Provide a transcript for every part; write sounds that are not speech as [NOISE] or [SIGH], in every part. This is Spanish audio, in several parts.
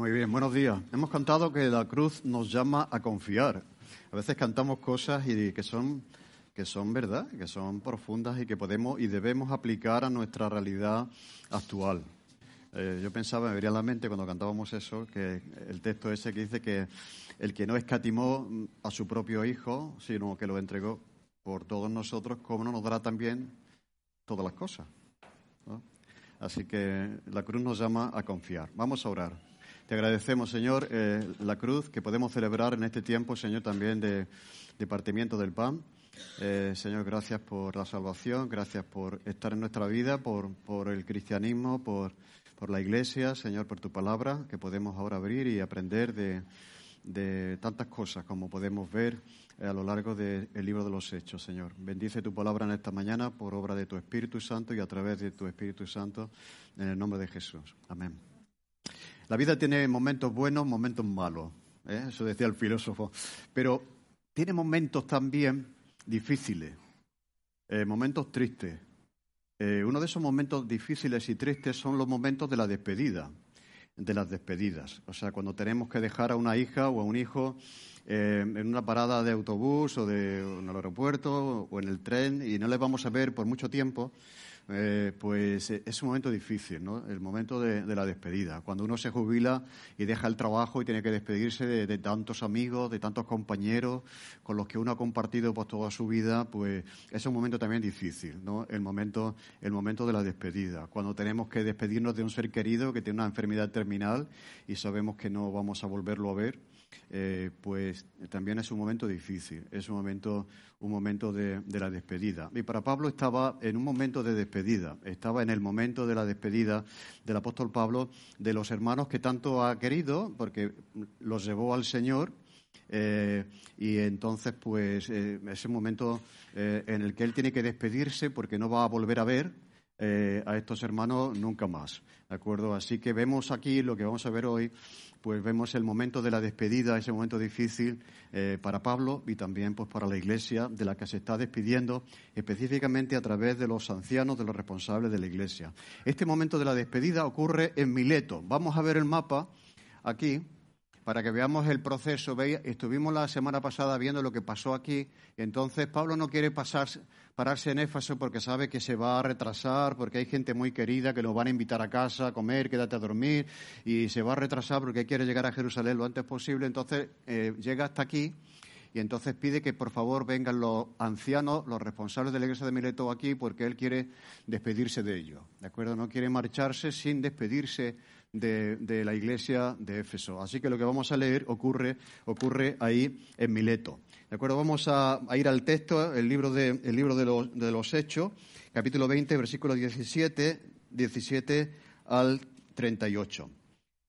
Muy bien, buenos días. Hemos cantado que la cruz nos llama a confiar. A veces cantamos cosas y que son que son verdad, que son profundas y que podemos y debemos aplicar a nuestra realidad actual. Eh, yo pensaba, me vería a la mente cuando cantábamos eso, que el texto ese que dice que el que no escatimó a su propio hijo, sino que lo entregó por todos nosotros, ¿cómo no nos dará también todas las cosas? Así que la cruz nos llama a confiar. Vamos a orar. Te agradecemos, Señor, eh, la cruz que podemos celebrar en este tiempo, Señor, también de, de partimiento del pan. Eh, Señor, gracias por la salvación, gracias por estar en nuestra vida, por, el cristianismo, por, la iglesia, Señor, por tu palabra, que podemos ahora abrir y aprender de, de tantas cosas como podemos ver eh, a lo largo del libro de los Hechos, Señor. Bendice tu palabra en esta mañana por obra de tu Espíritu Santo y a través de tu Espíritu Santo, en el nombre de Jesús. Amén. La vida tiene momentos buenos, momentos malos. ¿eh? Eso decía el filósofo. Pero tiene momentos también difíciles, eh, momentos tristes. Eh, uno de esos momentos difíciles y tristes son los momentos de la despedida, de las despedidas. O sea, cuando tenemos que dejar a una hija o a un hijo en una parada de autobús o de, en el aeropuerto o en el tren y no les vamos a ver por mucho tiempo, eh, pues eh, es un momento difícil, ¿no? El momento de, la despedida. Cuando uno se jubila y deja el trabajo y tiene que despedirse de, tantos amigos, de tantos compañeros con los que uno ha compartido pues, toda su vida, pues es un momento también difícil, ¿no? El momento, el momento de la despedida. Cuando tenemos que despedirnos de un ser querido que tiene una enfermedad terminal y sabemos que no vamos a volverlo a ver eh, pues también es un momento difícil, es un momento, un momento de, la despedida. Y para Pablo estaba en un momento de despedida, estaba en el momento de la despedida del apóstol Pablo de los hermanos que tanto ha querido, porque los llevó al Señor. Eh, y entonces, pues, eh, es un momento en el que él tiene que despedirse porque no va a volver a ver a estos hermanos nunca más. ¿De acuerdo? Así que vemos aquí lo que vamos a ver hoy pues vemos el momento de la despedida, ese momento difícil eh, para Pablo y también pues para la Iglesia, de la que se está despidiendo específicamente a través de los ancianos, de los responsables de la Iglesia. Este momento de la despedida ocurre en Mileto. Vamos a ver el mapa aquí para que veamos el proceso. Estuvimos la semana pasada viendo lo que pasó aquí, entonces Pablo no quiere pararse en Éfaso porque sabe que se va a retrasar, porque hay gente muy querida que lo van a invitar a casa a comer, quédate a dormir, y se va a retrasar porque quiere llegar a Jerusalén lo antes posible. Entonces eh, llega hasta aquí y entonces pide que por favor vengan los ancianos, los responsables de la iglesia de Mileto aquí, porque él quiere despedirse de ellos. ¿De acuerdo? No quiere marcharse sin despedirse de, la iglesia de Éfeso. Así que lo que vamos a leer ocurre, ocurre ahí en Mileto. ¿De acuerdo? Vamos a, ir al texto, el libro, de, el libro de, los, de Hechos, capítulo 20, versículo 17, 17 al 38.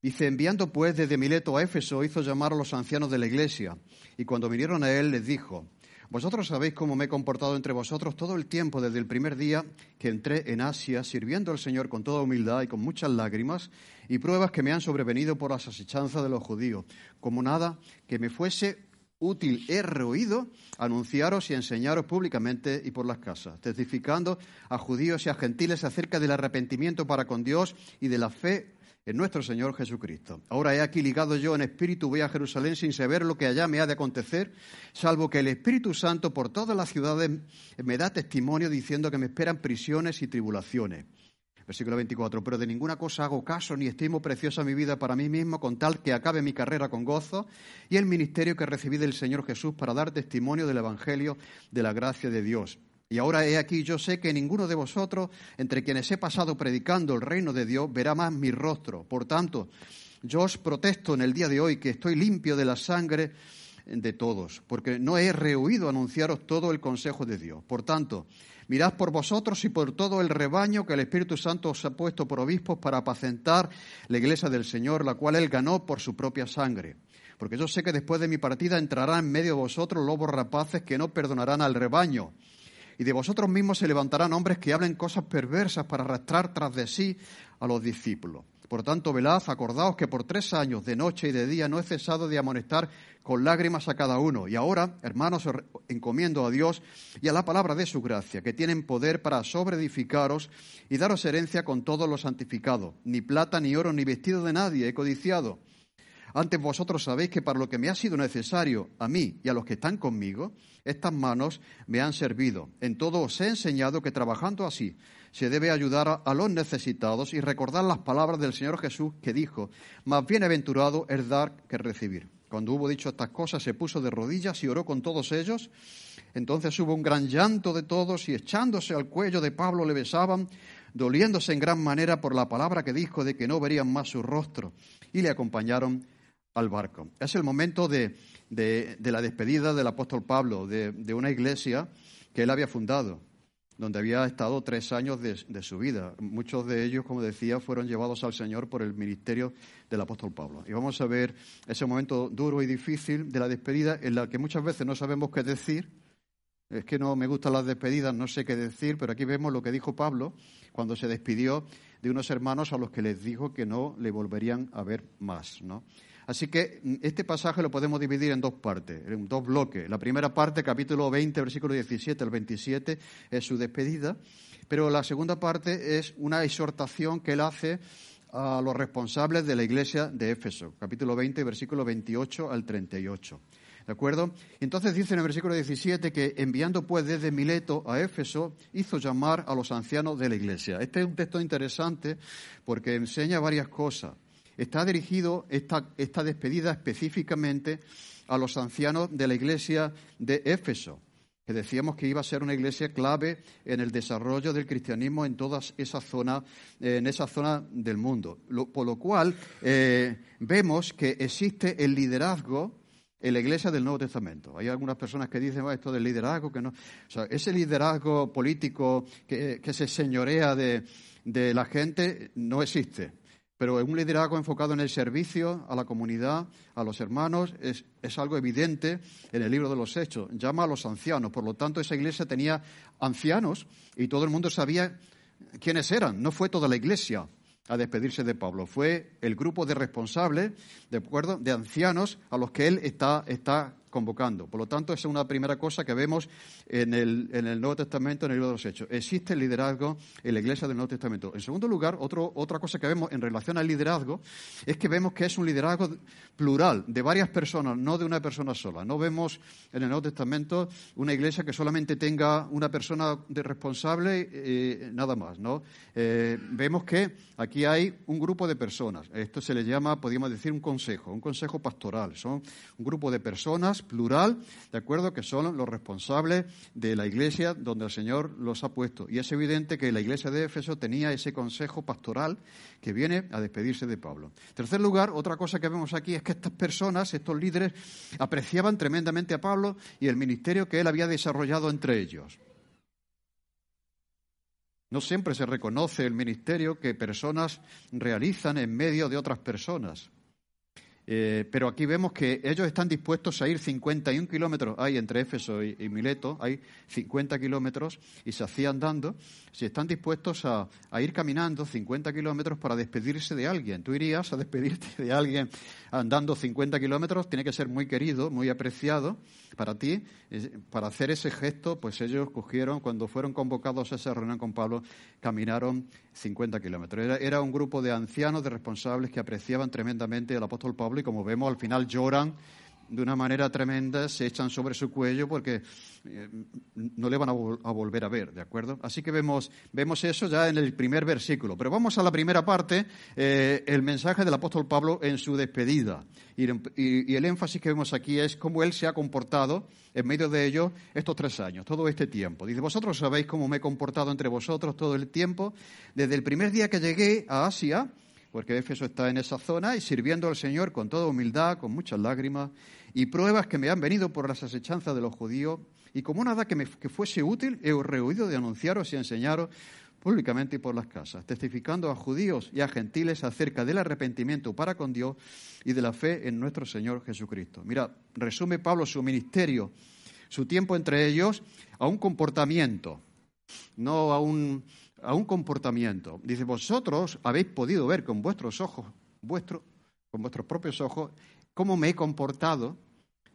Dice, enviando pues desde Mileto a Éfeso, hizo llamar a los ancianos de la iglesia, y cuando vinieron a él les dijo, vosotros sabéis cómo me he comportado entre vosotros todo el tiempo desde el primer día que entré en Asia, sirviendo al Señor con toda humildad y con muchas lágrimas, y pruebas que me han sobrevenido por las asechanzas de los judíos, como nada que me fuese útil he rehuido anunciaros y enseñaros públicamente y por las casas, testificando a judíos y a gentiles acerca del arrepentimiento para con Dios y de la fe en nuestro Señor Jesucristo. Ahora he aquí ligado yo en espíritu, voy a Jerusalén sin saber lo que allá me ha de acontecer, salvo que el Espíritu Santo por todas las ciudades me da testimonio diciendo que me esperan prisiones y tribulaciones. Versículo 24. Pero de ninguna cosa hago caso ni estimo preciosa mi vida para mí mismo, con tal que acabe mi carrera con gozo y el ministerio que recibí del Señor Jesús para dar testimonio del Evangelio de la gracia de Dios. Y ahora he aquí, yo sé que ninguno de vosotros, entre quienes he pasado predicando el reino de Dios, verá más mi rostro. Por tanto, yo os protesto en el día de hoy que estoy limpio de la sangre de todos, porque no he rehuido anunciaros todo el consejo de Dios. Por tanto, Mirad por vosotros y por todo el rebaño que el Espíritu Santo os ha puesto por obispos para apacentar la iglesia del Señor, la cual él ganó por su propia sangre. Porque yo sé que después de mi partida entrarán en medio de vosotros lobos rapaces que no perdonarán al rebaño. Y de vosotros mismos se levantarán hombres que hablen cosas perversas para arrastrar tras de sí a los discípulos. Por tanto, velad, acordaos que por tres años, de noche y de día, no he cesado de amonestar con lágrimas a cada uno. Y ahora, hermanos, os encomiendo a Dios y a la palabra de su gracia, que tienen poder para sobreedificaros y daros herencia con todos los santificados. Ni plata, ni oro, ni vestido de nadie he codiciado. Antes vosotros sabéis que para lo que me ha sido necesario a mí y a los que están conmigo, estas manos me han servido. En todo os he enseñado que trabajando así se debe ayudar a los necesitados y recordar las palabras del Señor Jesús que dijo, más bienaventurado es dar que recibir. Cuando hubo dicho estas cosas, se puso de rodillas y oró con todos ellos. Entonces hubo un gran llanto de todos y echándose al cuello de Pablo le besaban, doliéndose en gran manera por la palabra que dijo de que no verían más su rostro. Y le acompañaron al barco. Es el momento de, la despedida del apóstol Pablo, de, una iglesia que él había fundado donde había estado tres años de, su vida. Muchos de ellos, como decía, fueron llevados al Señor por el ministerio del apóstol Pablo. Y vamos a ver ese momento duro y difícil de la despedida en la que muchas veces no sabemos qué decir. Es que no me gustan las despedidas, no sé qué decir, pero aquí vemos lo que dijo Pablo cuando se despidió de unos hermanos a los que les dijo que no le volverían a ver más. ¿no? Así que mm, este pasaje lo podemos dividir en dos partes, en dos bloques. La primera parte, capítulo 20, versículo 17 al 27, es su despedida, pero la segunda parte es una exhortación que él hace a los responsables de la iglesia de Éfeso, capítulo 20, versículo 28 al 38. ¿De acuerdo? Entonces dice en el versículo 17 que enviando pues desde Mileto a Éfeso, hizo llamar a los ancianos de la iglesia. Este es un texto interesante porque enseña varias cosas. Está dirigido esta, esta despedida específicamente a los ancianos de la iglesia de Éfeso, que decíamos que iba a ser una iglesia clave en el desarrollo del cristianismo en toda esa zona, en esa zona del mundo. por lo cual eh, vemos que existe el liderazgo en la iglesia del Nuevo Testamento. Hay algunas personas que dicen esto del liderazgo, que no. O sea, ese liderazgo político que, se señorea de, de la gente no existe pero un liderazgo enfocado en el servicio a la comunidad, a los hermanos, es, algo evidente en el libro de los Hechos. Llama a los ancianos. Por lo tanto, esa iglesia tenía ancianos y todo el mundo sabía quiénes eran. No fue toda la iglesia a despedirse de Pablo. Fue el grupo de responsables, de acuerdo, de ancianos a los que él está, está convocando. Por lo tanto, esa es una primera cosa que vemos en el, Nuevo Testamento, en el libro de los Hechos. Existe el liderazgo en la iglesia del Nuevo Testamento. En segundo lugar, otra cosa que vemos en relación al liderazgo es que vemos que es un liderazgo plural, de varias personas, no de una persona sola. No vemos en el Nuevo Testamento una iglesia que solamente tenga una persona de responsable, eh, nada más. ¿no? Eh, vemos que aquí hay un grupo de personas. Esto se le llama, podríamos decir, un consejo, un consejo pastoral. Son un grupo de personas plural, ¿de acuerdo? Que son los responsables de la iglesia donde el Señor los ha puesto. Y es evidente que la iglesia de Éfeso tenía ese consejo pastoral que viene a despedirse de Pablo. En tercer lugar, otra cosa que vemos aquí es que estas personas, estos líderes, apreciaban tremendamente a Pablo y el ministerio que él había desarrollado entre ellos. No siempre se reconoce el ministerio que personas realizan en medio de otras personas. Eh, pero aquí vemos que ellos están dispuestos a ir 51 kilómetros, hay entre Éfeso y, Mileto, hay 50 kilómetros y se hacían andando, si están dispuestos a, ir caminando 50 kilómetros para despedirse de alguien. Tú irías a despedirte de alguien andando 50 kilómetros, tiene que ser muy querido, muy apreciado para ti. Para hacer ese gesto, pues ellos cogieron, cuando fueron convocados a esa reunión con Pablo, caminaron 50 kilómetros. Era, un grupo de ancianos, de responsables que apreciaban tremendamente al apóstol Pablo y como vemos al final lloran de una manera tremenda, se echan sobre su cuello porque eh, no le van a, volver a ver, ¿de acuerdo? Así que vemos, vemos eso ya en el primer versículo. Pero vamos a la primera parte, eh, el mensaje del apóstol Pablo en su despedida. Y, el énfasis que vemos aquí es cómo él se ha comportado en medio de ello estos tres años, todo este tiempo. Dice, vosotros sabéis cómo me he comportado entre vosotros todo el tiempo, desde el primer día que llegué a Asia, porque Éfeso está en esa zona, y sirviendo al Señor con toda humildad, con muchas lágrimas, y pruebas que me han venido por las asechanzas de los judíos, y como nada que me que fuese útil, he rehuido de anunciaros y enseñaros públicamente y por las casas, testificando a judíos y a gentiles acerca del arrepentimiento para con Dios y de la fe en nuestro Señor Jesucristo. Mira, resume Pablo su ministerio, su tiempo entre ellos, a un comportamiento, no a un, a un comportamiento. Dice, vosotros habéis podido ver con vuestros ojos, vuestro, con vuestros propios ojos, cómo me he comportado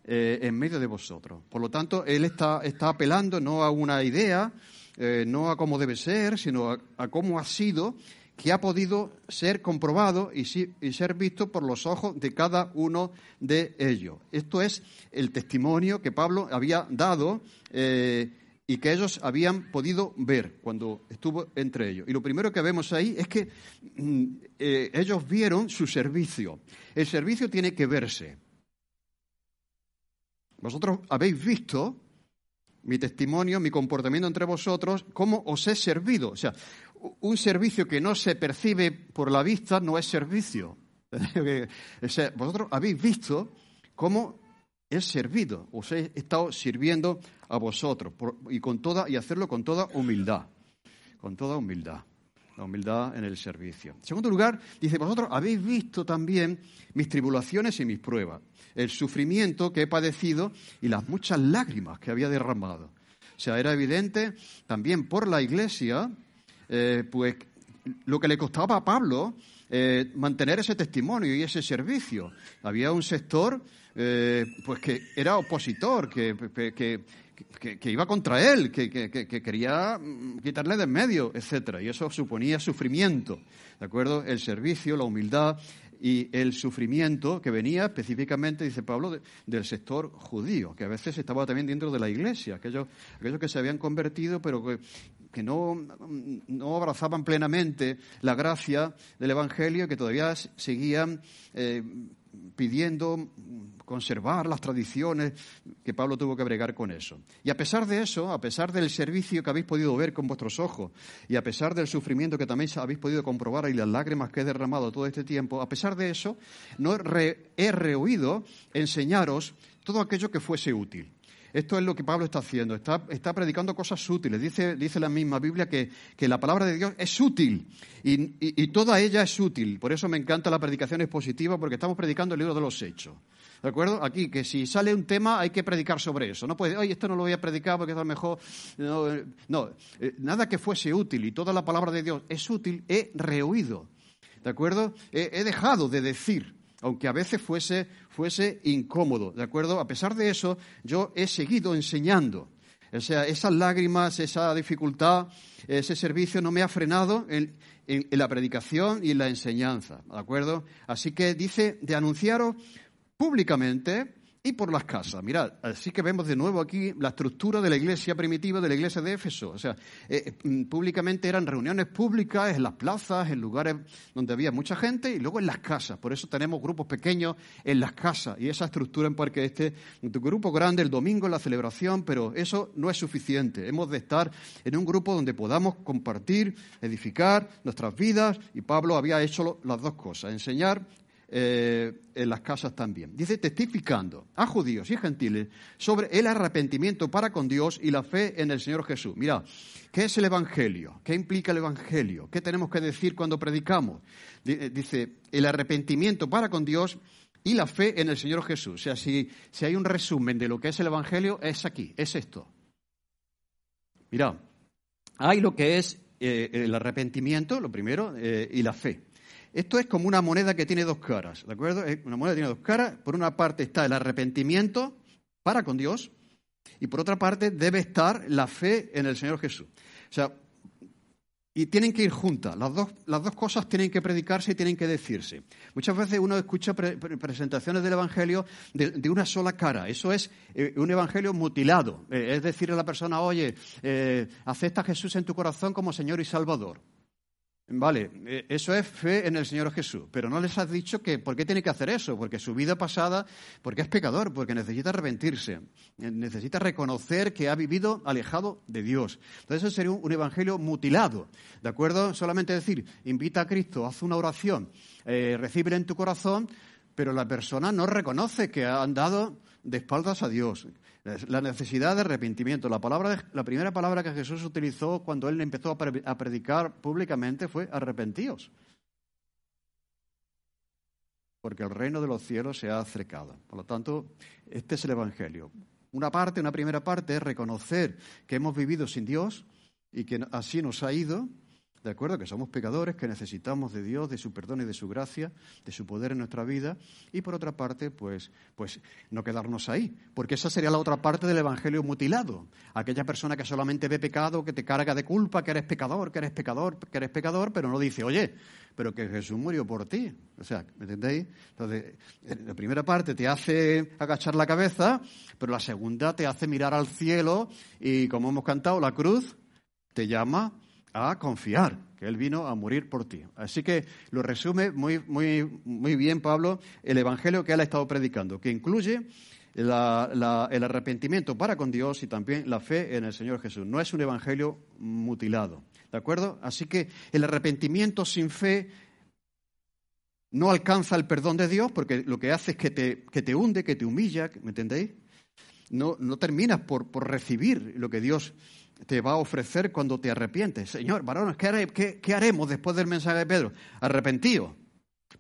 eh, en medio de vosotros. Por lo tanto, él está, está apelando no a una idea, eh, no a cómo debe ser, sino a, cómo ha sido, que ha podido ser comprobado y, ser visto por los ojos de cada uno de ellos. Esto es el testimonio que Pablo había dado eh, y que ellos habían podido ver cuando estuvo entre ellos. Y lo primero que vemos ahí es que mm, ellos vieron su servicio. El servicio tiene que verse. Vosotros habéis visto mi testimonio, mi comportamiento entre vosotros, cómo os he servido. O sea, un servicio que no se percibe por la vista no es servicio. [LAUGHS] vosotros habéis visto cómo he servido, os he estado sirviendo a vosotros y con toda y hacerlo con toda humildad, con toda humildad la humildad en el servicio. En segundo lugar, dice, vosotros habéis visto también mis tribulaciones y mis pruebas, el sufrimiento que he padecido y las muchas lágrimas que había derramado. O sea, era evidente también por la Iglesia, eh, pues lo que le costaba a Pablo eh, mantener ese testimonio y ese servicio. Había un sector eh, pues que era opositor, que, que, que, iba contra él, que, quería mm, quitarle de en medio, etc. Y eso suponía sufrimiento, ¿de acuerdo? El servicio, la humildad y el sufrimiento que venía específicamente, dice Pablo, del sector judío, que a veces estaba también dentro de la iglesia, aquellos, aquellos que se habían convertido, pero que, que no, no, abrazaban plenamente la gracia del Evangelio, que todavía seguían eh, pidiendo conservar las tradiciones, que Pablo tuvo que bregar con eso. Y a pesar de eso, a pesar del servicio que habéis podido ver con vuestros ojos, y a pesar del sufrimiento que también habéis podido comprobar y las lágrimas que he derramado todo este tiempo, a pesar de eso, no he rehuido enseñaros todo aquello que fuese útil. Esto es lo que Pablo está haciendo, está, predicando cosas útiles. Dice, la misma Biblia que, la palabra de Dios es útil y, toda ella es útil. Por eso me encanta la predicación expositiva porque estamos predicando el libro de los hechos. ¿De acuerdo? Aquí, que si sale un tema hay que predicar sobre eso. No puede, oye, esto no lo voy a predicar porque es mejor. No, no, eh, nada que fuese útil y toda la palabra de Dios es útil, he rehuido. ¿De acuerdo? he dejado de decir aunque a veces fuese, fuese incómodo, ¿de acuerdo? A pesar de eso, yo he seguido enseñando. O sea, esas lágrimas, esa dificultad, ese servicio no me ha frenado en, la predicación y en la enseñanza, ¿de acuerdo? Así que dice de anunciaros públicamente y por las casas. Mirad, así que vemos de nuevo aquí la estructura de la iglesia primitiva de la iglesia de Éfeso. O sea, eh, mm, públicamente eran reuniones públicas en las plazas, en lugares donde había mucha gente y luego en las casas. Por eso tenemos grupos pequeños en las casas y esa estructura en porque este grupo grande el domingo en la celebración, pero eso no es suficiente. Hemos de estar en un grupo donde podamos compartir, edificar nuestras vidas y Pablo había hecho las dos cosas, enseñar eh, en las casas también. Dice, testificando a judíos y gentiles sobre el arrepentimiento para con Dios y la fe en el Señor Jesús. Mira, ¿qué es el Evangelio? ¿Qué implica el Evangelio? ¿Qué tenemos que decir cuando predicamos? Eh, dice, el arrepentimiento para con Dios y la fe en el Señor Jesús. O sea, si, si hay un resumen de lo que es el Evangelio, es aquí, es esto. Mira, hay lo que es eh, el arrepentimiento, lo primero, y la fe. Esto es como una moneda que tiene dos caras, ¿de acuerdo? Una moneda que tiene dos caras. Por una parte está el arrepentimiento para con Dios y por otra parte debe estar la fe en el Señor Jesús. O sea, y tienen que ir juntas. Las dos, las dos cosas tienen que predicarse y tienen que decirse. Muchas veces uno escucha presentaciones del Evangelio de, una sola cara. Eso es eh, un Evangelio mutilado. Eh, es decir a la persona, oye, eh, acepta a Jesús en tu corazón como Señor y Salvador. Vale, eh, eso es fe en el Señor Jesús, pero no les has dicho que por qué tiene que hacer eso, porque su vida pasada, porque es pecador, porque necesita arrepentirse, eh, necesita reconocer que ha vivido alejado de Dios. Entonces eso sería un, evangelio mutilado, ¿de acuerdo? Solamente decir, invita a Cristo, haz una oración, eh, recibe en tu corazón, pero la persona no reconoce que ha andado de espaldas a Dios. La necesidad de arrepentimiento. La, palabra, la primera palabra que Jesús utilizó cuando él empezó a predicar públicamente fue arrepentíos. Porque el reino de los cielos se ha acercado. Por lo tanto, este es el Evangelio. Una parte, una primera parte es reconocer que hemos vivido sin Dios y que así nos ha ido ¿de acuerdo? Que somos pecadores, que necesitamos de Dios, de su perdón y de su gracia, de su poder en nuestra vida. Y por otra parte, pues, pues no quedarnos ahí, porque esa sería la otra parte del Evangelio mutilado. Aquella persona que solamente ve pecado, que te carga de culpa, que eres pecador, que eres pecador, que eres pecador, pero no dice, oye, pero que Jesús murió por ti. O sea, ¿me entendéis? Entonces, la primera parte te hace agachar la cabeza, pero la segunda te hace mirar al cielo y, como hemos cantado, la cruz te llama a confiar, que Él vino a morir por ti. Así que lo resume muy, muy, muy bien Pablo el Evangelio que Él ha estado predicando, que incluye el arrepentimiento para con Dios y también la fe en el Señor Jesús. No es un Evangelio mutilado, ¿de acuerdo? Así que el arrepentimiento sin fe no alcanza el perdón de Dios porque lo que hace es que te, que te hunde, que te humilla, ¿me entendéis? No, no terminas por, por recibir lo que Dios te va a ofrecer cuando te arrepientes. Señor, varones, ¿qué, haremos después del mensaje de Pedro? Arrepentido,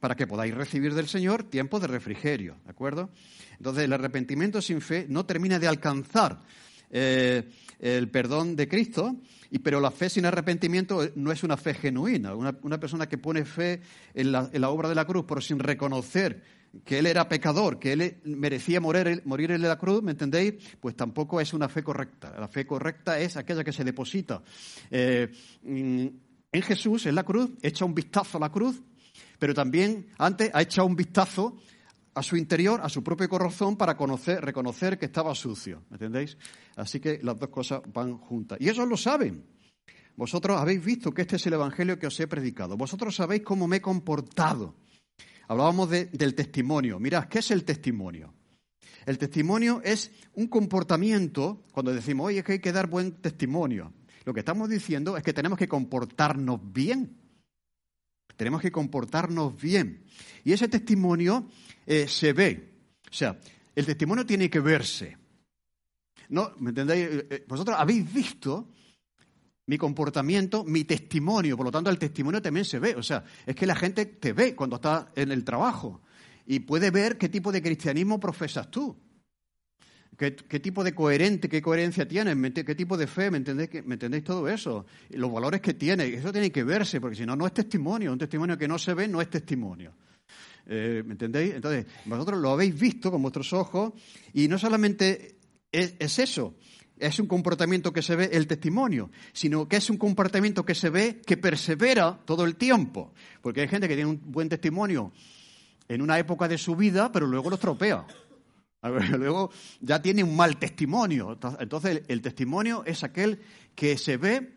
para que podáis recibir del Señor tiempo de refrigerio, ¿de acuerdo? Entonces, el arrepentimiento sin fe no termina de alcanzar eh, el perdón de Cristo, y, pero la fe sin arrepentimiento no es una fe genuina. Una, persona que pone fe en la, en la obra de la cruz, pero sin reconocer que él era pecador, que él merecía morir, morir en la cruz, ¿me entendéis? Pues tampoco es una fe correcta. La fe correcta es aquella que se deposita eh, en Jesús, en la cruz, echa un vistazo a la cruz, pero también antes ha echado un vistazo a su interior, a su propio corazón, para conocer, reconocer que estaba sucio, ¿me entendéis? Así que las dos cosas van juntas. Y ellos lo saben. Vosotros habéis visto que este es el Evangelio que os he predicado. Vosotros sabéis cómo me he comportado Hablábamos del testimonio. Mirad, ¿qué es el testimonio? El testimonio es un comportamiento, cuando decimos, oye, es que hay que dar buen testimonio. Lo que estamos diciendo es que tenemos que comportarnos bien. Tenemos que comportarnos bien. Y ese testimonio eh, se ve. O sea, el testimonio tiene que verse. ¿No? ¿Me entendéis? Eh, eh, vosotros habéis visto mi comportamiento, mi testimonio. Por lo tanto, el testimonio también se ve. O sea, es que la gente te ve cuando estás en el trabajo y puede ver qué tipo de cristianismo profesas tú. ¿Qué, tipo de coherente, qué coherencia tienes? ¿Qué tipo de fe? ¿Me entendéis, ¿Me entendéis todo eso? Los valores que tiene. Eso tiene que verse, porque si no, no es testimonio. Un testimonio que no se ve no es testimonio. Eh, ¿Me entendéis? Entonces, vosotros lo habéis visto con vuestros ojos y no solamente es eso, es un comportamiento que se ve el testimonio, sino que es un comportamiento que se ve que persevera todo el tiempo. Porque hay gente que tiene un buen testimonio en una época de su vida, pero luego lo estropea. [LAUGHS] Luego ya tiene un mal testimonio. Entonces el, testimonio es aquel que se ve,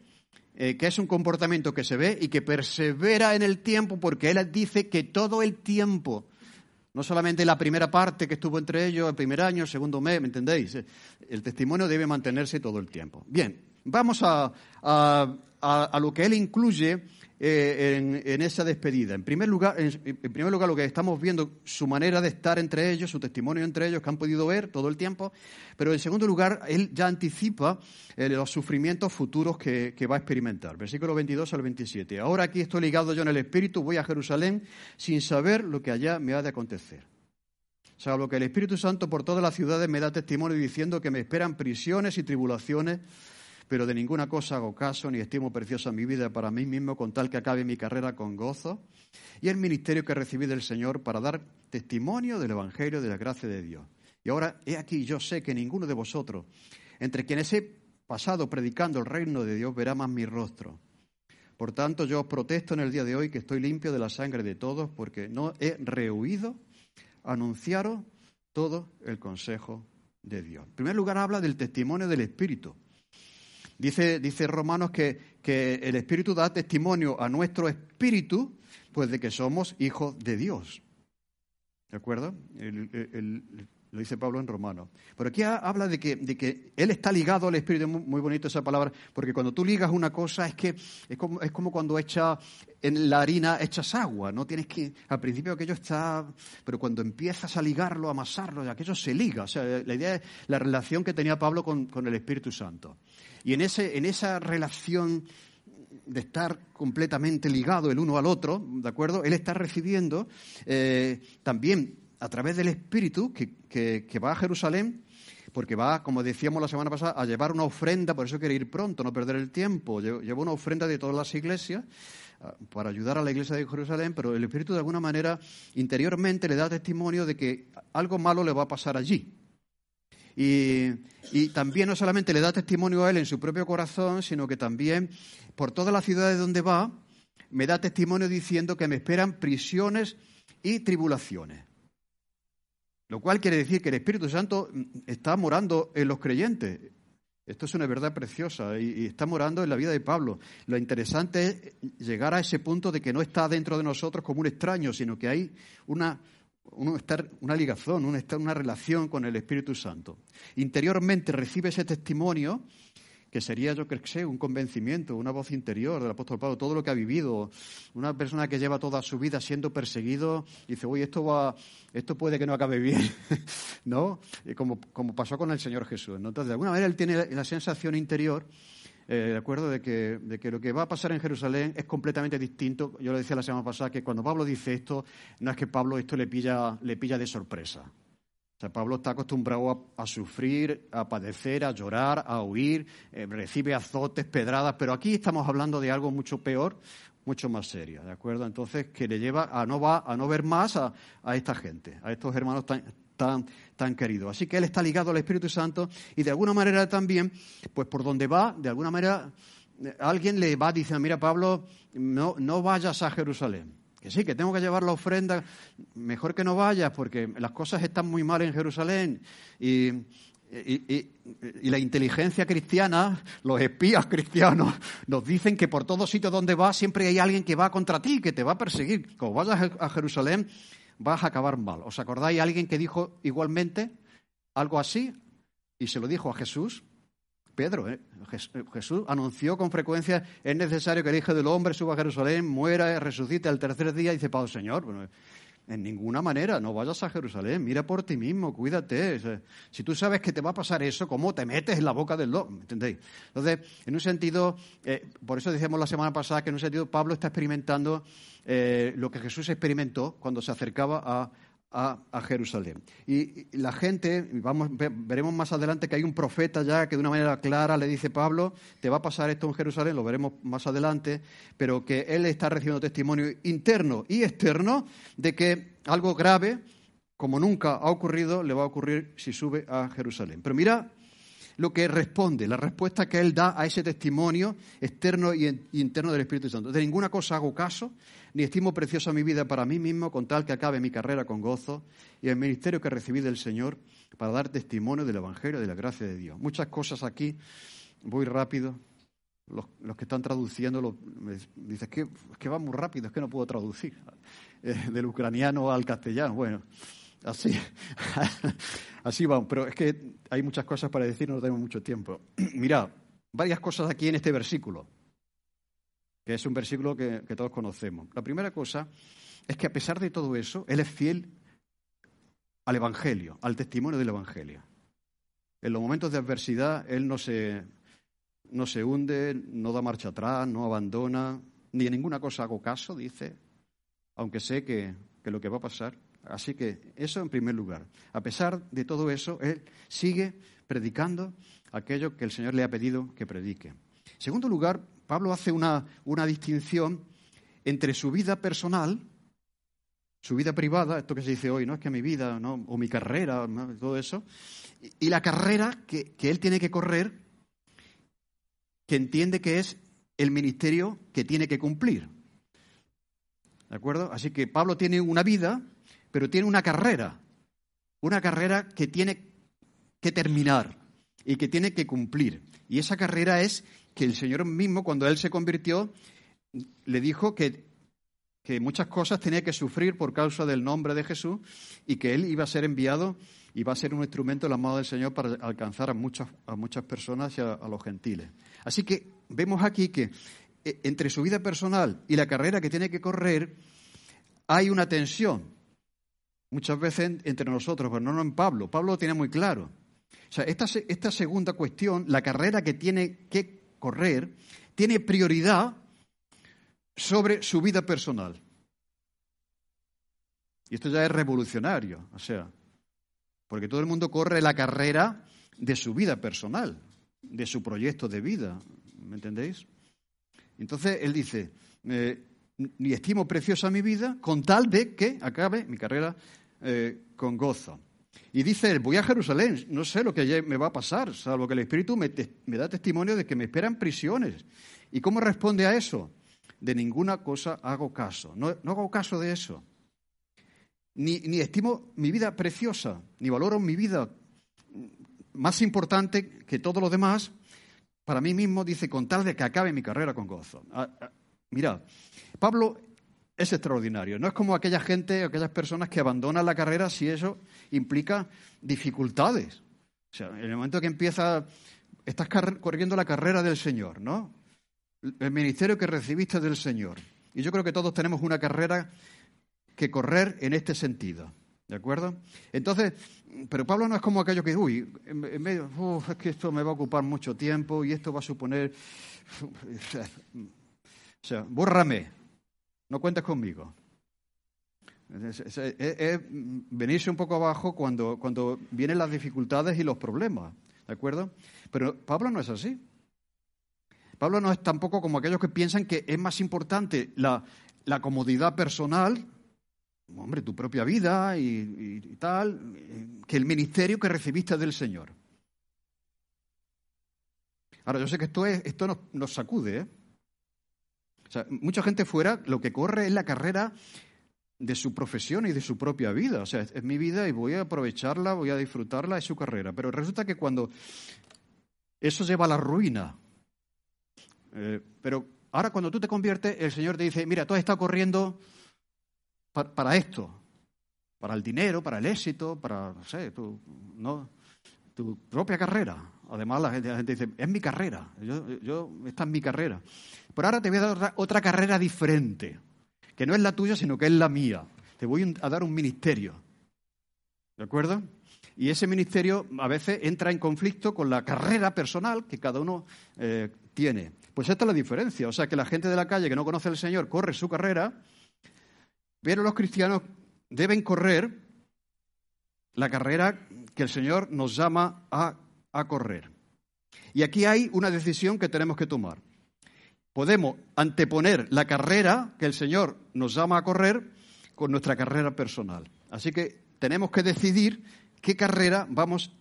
eh, que es un comportamiento que se ve y que persevera en el tiempo, porque él dice que todo el tiempo no solamente la primera parte que estuvo entre ellos, el primer año, el segundo mes, ¿me entendéis? El testimonio debe mantenerse todo el tiempo. Bien, vamos a, a lo que él incluye eh, en, esa despedida. En primer, lugar, en, primer lugar, lo que estamos viendo, su manera de estar entre ellos, su testimonio entre ellos que han podido ver todo el tiempo. Pero en segundo lugar, él ya anticipa eh, los sufrimientos futuros que, va a experimentar. Versículo 22 al 27. Ahora aquí estoy ligado yo en el Espíritu, voy a Jerusalén sin saber lo que allá me ha de acontecer. O sea, lo que el Espíritu Santo por todas las ciudades me da testimonio diciendo que me esperan prisiones y tribulaciones pero de ninguna cosa hago caso ni estimo preciosa mi vida para mí mismo con tal que acabe mi carrera con gozo y el ministerio que recibí del Señor para dar testimonio del Evangelio de la gracia de Dios. Y ahora, he aquí, yo sé que ninguno de vosotros, entre quienes he pasado predicando el reino de Dios, verá más mi rostro. Por tanto, yo os protesto en el día de hoy que estoy limpio de la sangre de todos, porque no he rehuido anunciaros todo el consejo de Dios. En primer lugar, habla del testimonio del Espíritu. Dice, dice Romanos que, que, el Espíritu da testimonio a nuestro espíritu, pues de que somos hijos de Dios. ¿De acuerdo? Lo dice Pablo en Romanos. Pero aquí habla de que, de que Él está ligado al Espíritu, muy, bonito esa palabra, porque cuando tú ligas una cosa es que es como, es como cuando echa, en la harina echas agua, no tienes que, al principio aquello está, pero cuando empiezas a ligarlo, a amasarlo, aquello se liga. O sea, la idea es la relación que tenía Pablo con, con el Espíritu Santo. Y en, ese, en esa relación de estar completamente ligado el uno al otro, ¿de acuerdo? Él está recibiendo eh, también a través del Espíritu que, va a Jerusalén, porque va, como decíamos la semana pasada, a llevar una ofrenda, por eso quiere ir pronto, no perder el tiempo. Lleva una ofrenda de todas las iglesias ah, para ayudar a la iglesia de Jerusalén, pero el Espíritu de alguna manera interiormente le da testimonio de que algo malo le va a pasar allí. Y, y, también no solamente le da testimonio a él en su propio corazón, sino que también por todas las ciudades donde va, me da testimonio diciendo que me esperan prisiones y tribulaciones. Lo cual quiere decir que el Espíritu Santo está morando en los creyentes. Esto es una verdad preciosa y, está morando en la vida de Pablo. Lo interesante es llegar a ese punto de que no está dentro de nosotros como un extraño, sino que hay una, una ligazón, una relación con el Espíritu Santo. Interiormente recibe ese testimonio que sería, yo creo que sé, un convencimiento, una voz interior del apóstol Pablo, todo lo que ha vivido. Una persona que lleva toda su vida siendo perseguido y dice, oye, esto, va, esto puede que no acabe bien, [LAUGHS] ¿no? Como, como pasó con el Señor Jesús. Entonces, de alguna manera, él tiene la sensación interior eh, de acuerdo de que, de que, lo que va a pasar en Jerusalén es completamente distinto. Yo lo decía la semana pasada que cuando Pablo dice esto, no es que Pablo esto le pilla, le pilla de sorpresa. Pablo está acostumbrado a, sufrir, a padecer, a llorar, a huir, eh, recibe azotes, pedradas, pero aquí estamos hablando de algo mucho peor, mucho más serio, ¿de acuerdo? Entonces, que le lleva a no, va, a no ver más a, esta gente, a estos hermanos tan, tan, tan queridos. Así que él está ligado al Espíritu Santo y de alguna manera también, pues por donde va, de alguna manera, eh, alguien le va diciendo, mira Pablo, no, no vayas a Jerusalén. Que sí, que tengo que llevar la ofrenda, mejor que no vayas, porque las cosas están muy mal en Jerusalén. Y, la inteligencia cristiana, los espías cristianos, nos dicen que por todos sitios donde vas siempre hay alguien que va contra ti, que te va a perseguir. Como vayas a Jerusalén, vas a acabar mal. ¿Os acordáis alguien que dijo igualmente algo así? Y se lo dijo a Jesús. Pedro, ¿eh? Eh, Jesús anunció con frecuencia, es necesario que el Hijo del Hombre suba a Jerusalén, muera, resucite al tercer día, y dice Pablo, Señor, bueno, en ninguna manera, no vayas a Jerusalén, mira por ti mismo, cuídate. Si tú sabes que te va a pasar eso, ¿cómo te metes en la boca del lobo? ¿Entendéis? Entonces, en un sentido, eh, por eso decíamos la semana pasada que en un sentido Pablo está experimentando lo que Jesús experimentó cuando se acercaba a, a, Jerusalén. Y, la gente, vamos, veremos más adelante que hay un profeta ya que de una manera clara le dice, Pablo, te va a pasar esto en Jerusalén, lo veremos más adelante, pero que él está recibiendo testimonio interno y externo de que algo grave, como nunca ha ocurrido, le va a ocurrir si sube a Jerusalén. Pero mira lo que responde, la respuesta que él da a ese testimonio externo y interno del Espíritu Santo. De ninguna cosa hago caso, ni estimo preciosa mi vida para mí mismo, con tal que acabe mi carrera con gozo y el ministerio que recibí del Señor para dar testimonio del Evangelio de la gracia de Dios. Muchas cosas aquí, voy rápido. Los, que están traduciendo lo, dicen que, que va muy rápido, es que no puedo traducir eh, del ucraniano al castellano. Bueno, Así, [LAUGHS] así vamos. Pero es que hay muchas cosas para decir, no tenemos mucho tiempo. [CLEARS THROAT] Mira, varias cosas aquí en este versículo, que es un versículo que, todos conocemos. La primera cosa es que a pesar de todo eso, Él es fiel al Evangelio, al testimonio del Evangelio. En los momentos de adversidad, Él no se, no se hunde, no da marcha atrás, no abandona, ni en ninguna cosa hago caso, dice, aunque sé que, que lo que va a pasar Así que eso en primer lugar. A pesar de todo eso, él sigue predicando aquello que el Señor le ha pedido que predique. En segundo lugar, Pablo hace una, distinción entre su vida personal, su vida privada, esto que se dice hoy, no es que mi vida, o mi carrera, todo eso, y la carrera que, que él tiene que correr, que entiende que es el ministerio que tiene que cumplir. ¿De acuerdo? Así que Pablo tiene una vida pero tiene una carrera, una carrera que tiene que terminar y que tiene que cumplir. Y esa carrera es que el Señor mismo, cuando Él se convirtió, le dijo que, que muchas cosas tenía que sufrir por causa del nombre de Jesús y que Él iba a ser enviado y va a ser un instrumento en la mano del Señor para alcanzar a muchas, a muchas personas y a, a los gentiles. Así que vemos aquí que eh, entre su vida personal y la carrera que tiene que correr hay una tensión muchas veces entre nosotros, pero no en Pablo. Pablo lo tiene muy claro. O sea, esta, esta segunda cuestión, la carrera que tiene que correr, tiene prioridad sobre su vida personal. Y esto ya es revolucionario, o sea, porque todo el mundo corre la carrera de su vida personal, de su proyecto de vida. ¿Me entendéis? Entonces él dice, eh, ni estimo preciosa mi vida con tal de que acabe mi carrera eh, con gozo. Y dice voy a Jerusalén, no sé lo que me va a pasar, salvo que el Espíritu me, da testimonio de que me esperan prisiones. ¿Y cómo responde a eso? De ninguna cosa hago caso, no, hago caso de eso. Ni, ni estimo mi vida preciosa, ni valoro mi vida más importante que todo lo demás, para mí mismo dice, con tal de que acabe mi carrera con gozo. Ah, ah, mira, Pablo es extraordinario. No es como aquella gente, aquellas personas que abandonan la carrera si eso implica dificultades. O sea, en el momento que empieza, estás corriendo la carrera del Señor, ¿no? El ministerio que recibiste del Señor. Y yo creo que todos tenemos una carrera que correr en este sentido. ¿De acuerdo? Entonces, pero Pablo no es como aquello que, uy, en, medio, es que esto me va a ocupar mucho tiempo y esto va a suponer. O sea, bórrame, no cuentes conmigo. Es, venirse un poco abajo cuando, cuando vienen las dificultades y los problemas, ¿de acuerdo? Pero Pablo no es así. Pablo no es tampoco como aquellos que piensan que es más importante la, la comodidad personal hombre, tu propia vida y, tal, que el ministerio que recibiste del Señor. Ahora, yo sé que esto, es, esto nos, sacude. ¿eh? O sea, mucha gente fuera lo que corre es la carrera de su profesión y de su propia vida. O sea, es, mi vida y voy a aprovecharla, voy a disfrutarla, es su carrera. Pero resulta que cuando eso lleva a la ruina, eh, pero ahora cuando tú te conviertes, el Señor te dice, mira, tú has estado corriendo para, esto, para el dinero, para el éxito, para, no sé, tu, no, tu propia carrera. Además, la gente, dice, es mi carrera, yo, esta es mi carrera. Pero ahora te voy a dar otra, otra carrera diferente, que no es la tuya, sino que es la mía. Te voy a dar un ministerio. ¿De acuerdo? Y ese ministerio a veces entra en conflicto con la carrera personal que cada uno eh, tiene. Pues esta es la diferencia. O sea, que la gente de la calle que no conoce al Señor corre su carrera pero los cristianos deben correr la carrera que el Señor nos llama a, correr. Y aquí hay una decisión que tenemos que tomar. Podemos anteponer la carrera que el Señor nos llama a correr con nuestra carrera personal. Así que tenemos que decidir qué carrera vamos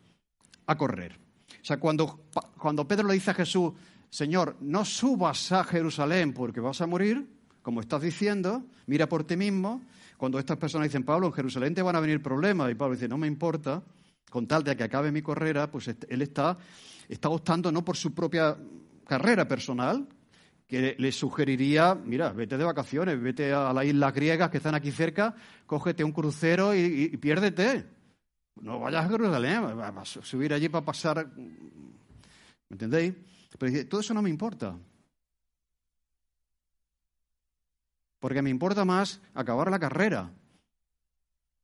a correr. O sea, cuando, cuando Pedro le dice a Jesús, Señor, no subas a Jerusalén porque vas a morir, como estás diciendo, mira por ti mismo. Cuando estas personas dicen, Pablo, en Jerusalén te van a venir problemas, y Pablo dice, no me importa, con tal de que acabe mi carrera, pues él está, está optando no por su propia carrera personal, que le sugeriría, mira, vete de vacaciones, vete a las islas griegas que están aquí cerca, cógete un crucero y, piérdete. No vayas a Jerusalén, subir allí para pasar. ¿Me entendéis? Pero dice, todo eso no me importa. porque me importa más acabar la carrera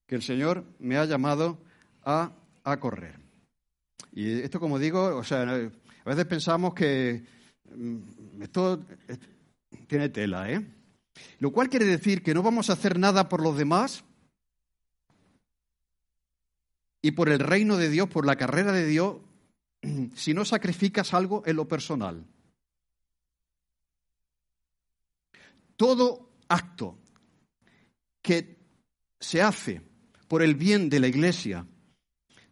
que el Señor me ha llamado a, correr. Y esto, como digo, o sea, a veces pensamos que mm, esto tiene tela, ¿eh? Lo cual quiere decir que no vamos a hacer nada por los demás y por el reino de Dios, por la carrera de Dios, [CLEARS THROAT] si no sacrificas algo en lo personal. Todo acto que se hace por el bien de la iglesia,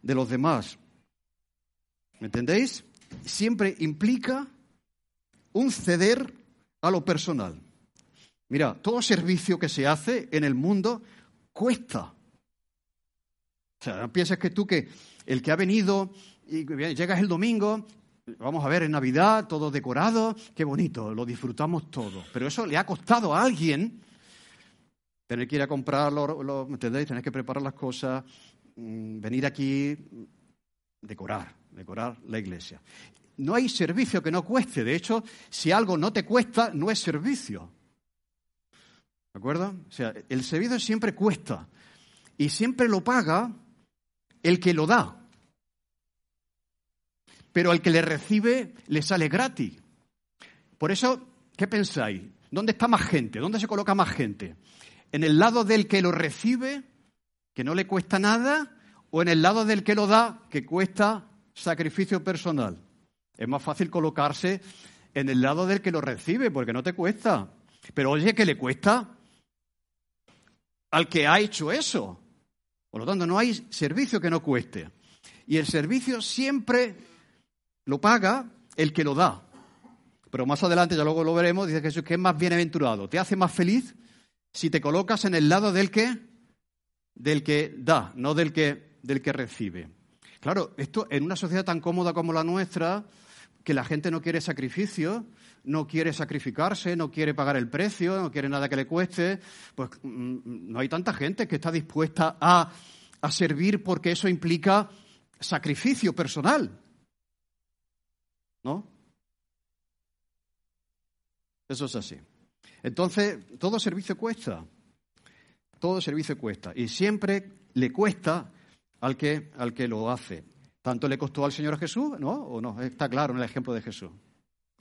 de los demás, ¿me entendéis? Siempre implica un ceder a lo personal. Mira, todo servicio que se hace en el mundo cuesta. O sea, no piensas que tú que el que ha venido y llegas el domingo, vamos a ver en Navidad, todo decorado, qué bonito, lo disfrutamos todo. Pero eso le ha costado a alguien tener que ir a comprarlo, ¿entendéis? Tener que preparar las cosas, venir aquí, decorar, decorar la iglesia. No hay servicio que no cueste. De hecho, si algo no te cuesta, no es servicio. ¿De acuerdo? O sea, el servicio siempre cuesta. Y siempre lo paga el que lo da pero al que le recibe le sale gratis. Por eso, ¿qué pensáis? ¿Dónde está más gente? ¿Dónde se coloca más gente? ¿En el lado del que lo recibe, que no le cuesta nada, o en el lado del que lo da, que cuesta sacrificio personal. Es más fácil colocarse en el lado del que lo recibe, porque no te cuesta. Pero oye, que le cuesta al que ha hecho eso. Por lo tanto, no hay servicio que no cueste. Y el servicio siempre lo paga el que lo da. Pero más adelante, ya luego lo veremos, dice Jesús que es más bienaventurado. Te hace más feliz si te colocas en el lado del que, del que da, no del que, del que recibe. Claro, esto en una sociedad tan cómoda como la nuestra, que la gente no quiere sacrificio, no quiere sacrificarse, no quiere pagar el precio, no quiere nada que le cueste, pues mm, no hay tanta gente que está dispuesta a, a servir porque eso implica sacrificio personal. ¿No? Eso es así. Entonces, todo servicio cuesta. Todo servicio cuesta. Y siempre le cuesta al que, al que lo hace. Tanto le costó al Señor Jesús, ¿no? ¿O no? Está claro en el ejemplo de Jesús.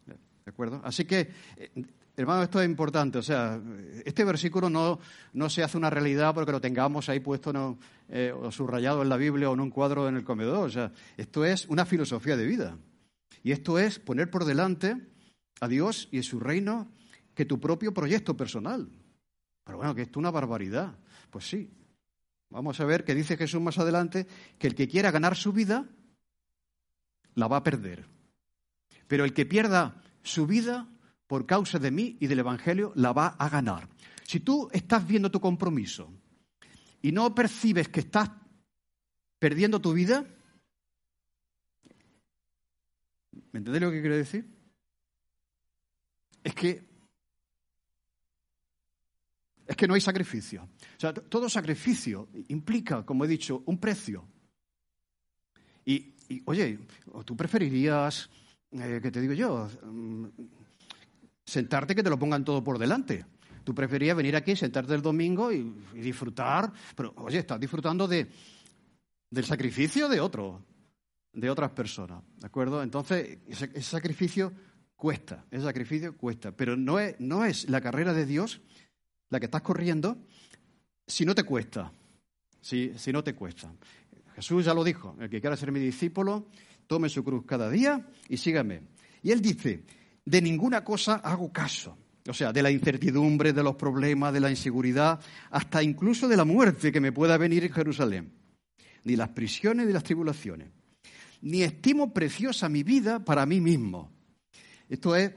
¿De acuerdo? Así que, eh, hermano, esto es importante. O sea, este versículo no, no se hace una realidad porque lo tengamos ahí puesto eh, o subrayado en la Biblia o en un cuadro en el comedor. O sea, esto es una filosofía de vida. Y esto es poner por delante a Dios y su reino que tu propio proyecto personal. Pero bueno, que esto es una barbaridad. Pues sí. Vamos a ver que dice Jesús más adelante que el que quiera ganar su vida, la va a perder. Pero el que pierda su vida por causa de mí y del Evangelio, la va a ganar. Si tú estás viendo tu compromiso y no percibes que estás perdiendo tu vida, ¿me entendéis lo que quiero decir? Es que es que no hay sacrificio. O sea, todo sacrificio implica, como he dicho, un precio. Y, oye, tú preferirías, eh, ¿qué te digo yo? Mm, sentarte que te lo pongan todo por delante. Tú preferirías venir aquí, sentarte el domingo y, disfrutar, pero oye, estás disfrutando de, del sacrificio de otro, de otras personas, ¿de acuerdo? Entonces, ese, sacrificio cuesta, ese sacrificio cuesta, pero no es, no es la carrera de Dios la que estás corriendo, si no te cuesta. Si, si no te cuesta. Jesús ya lo dijo, el que quiera ser mi discípulo, tome su cruz cada día y sígame. Y él dice, de ninguna cosa hago caso. O sea, de la incertidumbre, de los problemas, de la inseguridad, hasta incluso de la muerte que me pueda venir en Jerusalén. Ni las prisiones ni las tribulaciones. Ni estimo preciosa mi vida para mí mismo. Esto es,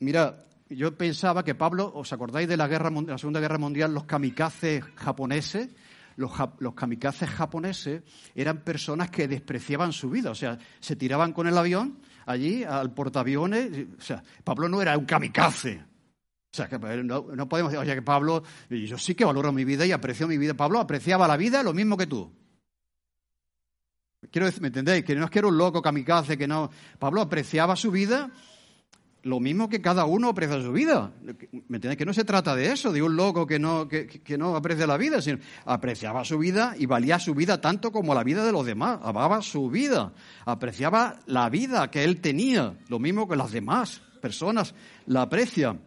mira, yo pensaba que Pablo, ¿os acordáis de la, guerra, la Segunda Guerra Mundial, los kamikazes japoneses? Los, los, kamikazes japoneses eran personas que despreciaban su vida, o sea, se tiraban con el avión allí al portaaviones. O sea, Pablo no era un kamikaze. O sea, que no, no podemos decir, oye, que Pablo, yo sí que valoro mi vida y aprecio mi vida. Pablo apreciaba la vida lo mismo que tú. Quiero decir, ¿me entendéis? Que no es que era un loco kamikaze, que no. Pablo apreciaba su vida lo mismo que cada uno aprecia su vida. ¿Me entiendes? Que no se trata de eso, de un loco que no, que, no aprecia la vida, sino apreciaba su vida y valía su vida tanto como la vida de los demás. Amaba su vida, apreciaba la vida que él tenía, lo mismo que las demás personas la aprecian.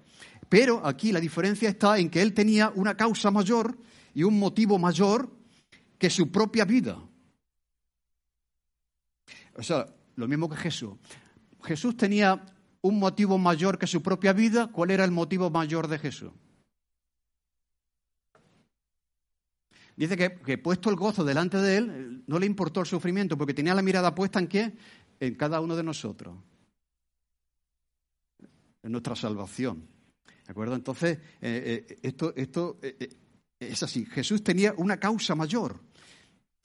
Pero aquí la diferencia está en que él tenía una causa mayor y un motivo mayor que su propia vida. O sea, lo mismo que Jesús. Jesús tenía un motivo mayor que su propia vida, ¿cuál era el motivo mayor de Jesús? Dice que, puesto el gozo delante de él, no le importó el sufrimiento, porque tenía la mirada puesta en qué? En cada uno de nosotros. En nuestra salvación. ¿De acuerdo? Entonces, eh, eh, esto, esto eh, es así. Jesús tenía una causa mayor.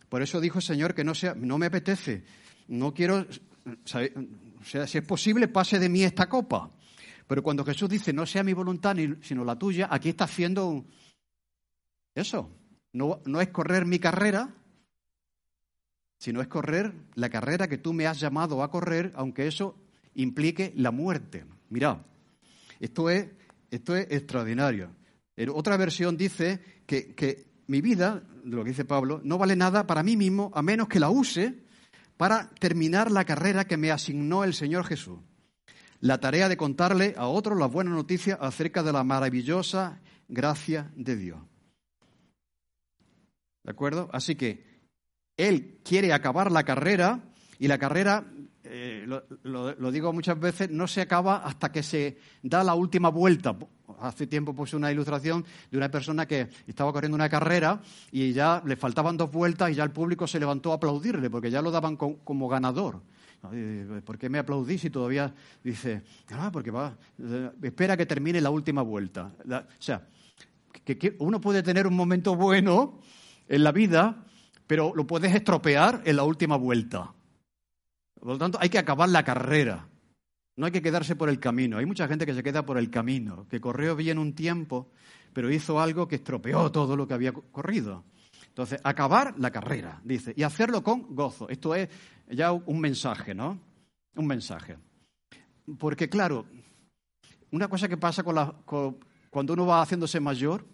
Por eso dijo el Señor que no, sea, no me apetece, no quiero o sea, si es posible, pase de mí esta copa. Pero cuando Jesús dice, no sea mi voluntad sino la tuya, aquí está haciendo eso. No, no es correr mi carrera, sino es correr la carrera que tú me has llamado a correr, aunque eso implique la muerte. Mirad, esto es, esto es extraordinario. otra versión dice que, que mi vida, lo que dice Pablo, no vale nada para mí mismo a menos que la use para terminar la carrera que me asignó el Señor Jesús. La tarea de contarle a otros las buenas noticias acerca de la maravillosa gracia de Dios. ¿De acuerdo? Así que Él quiere acabar la carrera Y la carrera, eh, lo, digo muchas veces, no se acaba hasta que se da la última vuelta. Hace tiempo puse una ilustración de una persona que estaba corriendo una carrera y ya le faltaban dos vueltas y ya el público se levantó a aplaudirle porque ya lo daban como ganador. ¿Por qué me aplaudís y todavía dice, ah, porque eh, espera que termine la última vuelta? o sea, que uno puede tener un momento bueno en la vida, pero lo puedes estropear en la última vuelta. Por lo tanto, hay que acabar la carrera. No hay que quedarse por el camino. Hay mucha gente que se queda por el camino, que corrió bien un tiempo, pero hizo algo que estropeó todo lo que había corrido. Entonces, acabar la carrera, dice, y hacerlo con gozo. Esto es ya un mensaje, ¿no? Un mensaje. Porque, claro, una cosa que pasa cuando uno va haciéndose mayor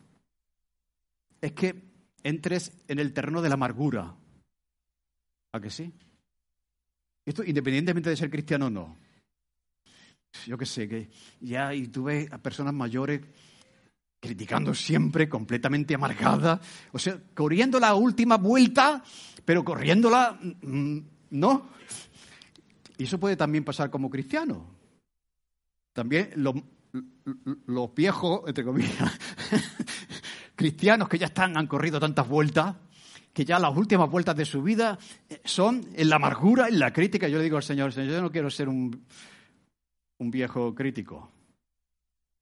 es que entres en el terreno de la amargura. ¿A que sí? Esto independientemente de ser cristiano o no. Yo qué sé, que ya y tú ves a personas mayores criticando siempre, completamente amargada, o sea, corriendo la última vuelta, pero corriéndola, mm, no. Y eso puede también pasar como cristiano. También los viejos, entre comillas, [LAUGHS] cristianos que ya están, han corrido tantas vueltas, que ya las últimas vueltas de su vida eh, son en la amargura, en la crítica. Yo le digo al Señor, Señor, yo no quiero ser un, un viejo crítico,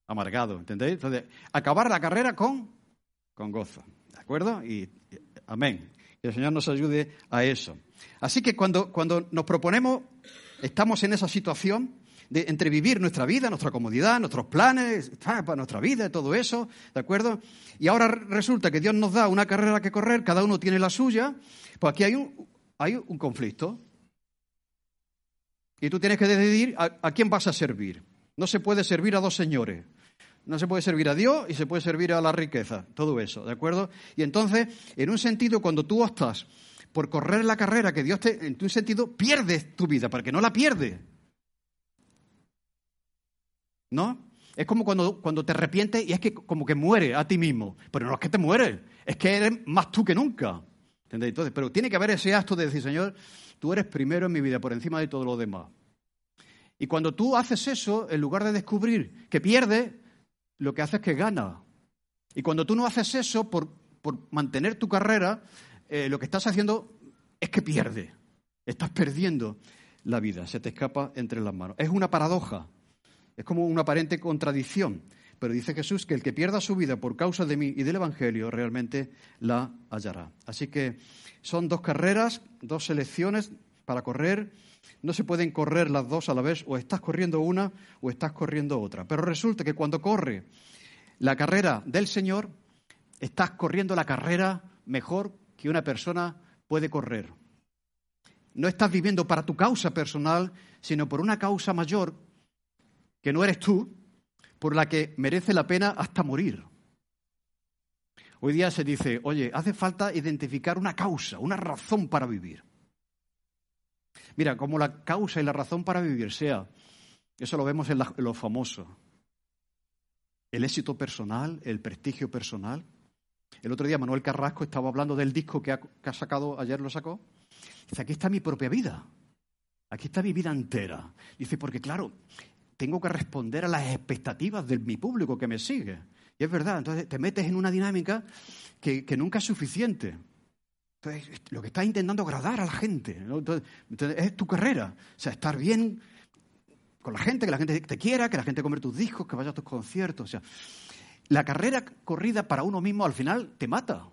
amargado, ¿entendéis? Entonces, acabar la carrera con, con gozo, ¿de acuerdo? Y, amén. Que el Señor nos ayude a eso. Así que cuando, cuando nos proponemos, estamos en esa situación, de entrevivir nuestra vida, nuestra comodidad, nuestros planes, para nuestra vida todo eso, ¿de acuerdo? Y ahora resulta que Dios nos da una carrera que correr, cada uno tiene la suya, pues aquí hay un, hay un conflicto. Y tú tienes que decidir a, a quién vas a servir. No se puede servir a dos señores. No se puede servir a Dios y se puede servir a la riqueza, todo eso, ¿de acuerdo? Y entonces, en un sentido, cuando tú optas por correr la carrera que Dios te, en un sentido, pierdes tu vida, porque no la pierdes. ¿No? Es como cuando, cuando te arrepientes y es que como que muere a ti mismo. Pero no es que te mueres, es que eres más tú que nunca. ¿Entendéis? Entonces, pero tiene que haber ese acto de decir, Señor, tú eres primero en mi vida por encima de todo lo demás. Y cuando tú haces eso, en lugar de descubrir que pierdes, lo que haces es que gana. Y cuando tú no haces eso por, por mantener tu carrera, eh, lo que estás haciendo es que pierdes. Estás perdiendo la vida, se te escapa entre las manos. Es una paradoja. Es como una aparente contradicción. Pero dice Jesús que el que pierda su vida por causa de mí y del Evangelio realmente la hallará. Así que son dos carreras, dos selecciones para correr. No se pueden correr las dos a la vez, o estás corriendo una o estás corriendo otra. Pero resulta que cuando corre la carrera del Señor, estás corriendo la carrera mejor que una persona puede correr. No estás viviendo para tu causa personal, sino por una causa mayor que no eres tú, por la que merece la pena hasta morir. Hoy día se dice, oye, hace falta identificar una causa, una razón para vivir. Mira, como la causa y la razón para vivir sea, eso lo vemos en, lo famoso, el éxito personal, el prestigio personal. El otro día Manuel Carrasco estaba hablando del disco que ha, que ha sacado, ayer lo sacó. Dice, aquí está mi propia vida. Aquí está mi vida entera. Dice, porque claro, tengo que responder a las expectativas de mi público que me sigue. Y es verdad, entonces te metes en una dinámica que, nunca es suficiente. Entonces, lo que estás intentando agradar a la gente. Es tu carrera. O sea, estar bien con la gente, que la gente te quiera, que la gente compre tus discos, que vaya a tus conciertos. O sea, la carrera corrida para uno mismo al final te mata.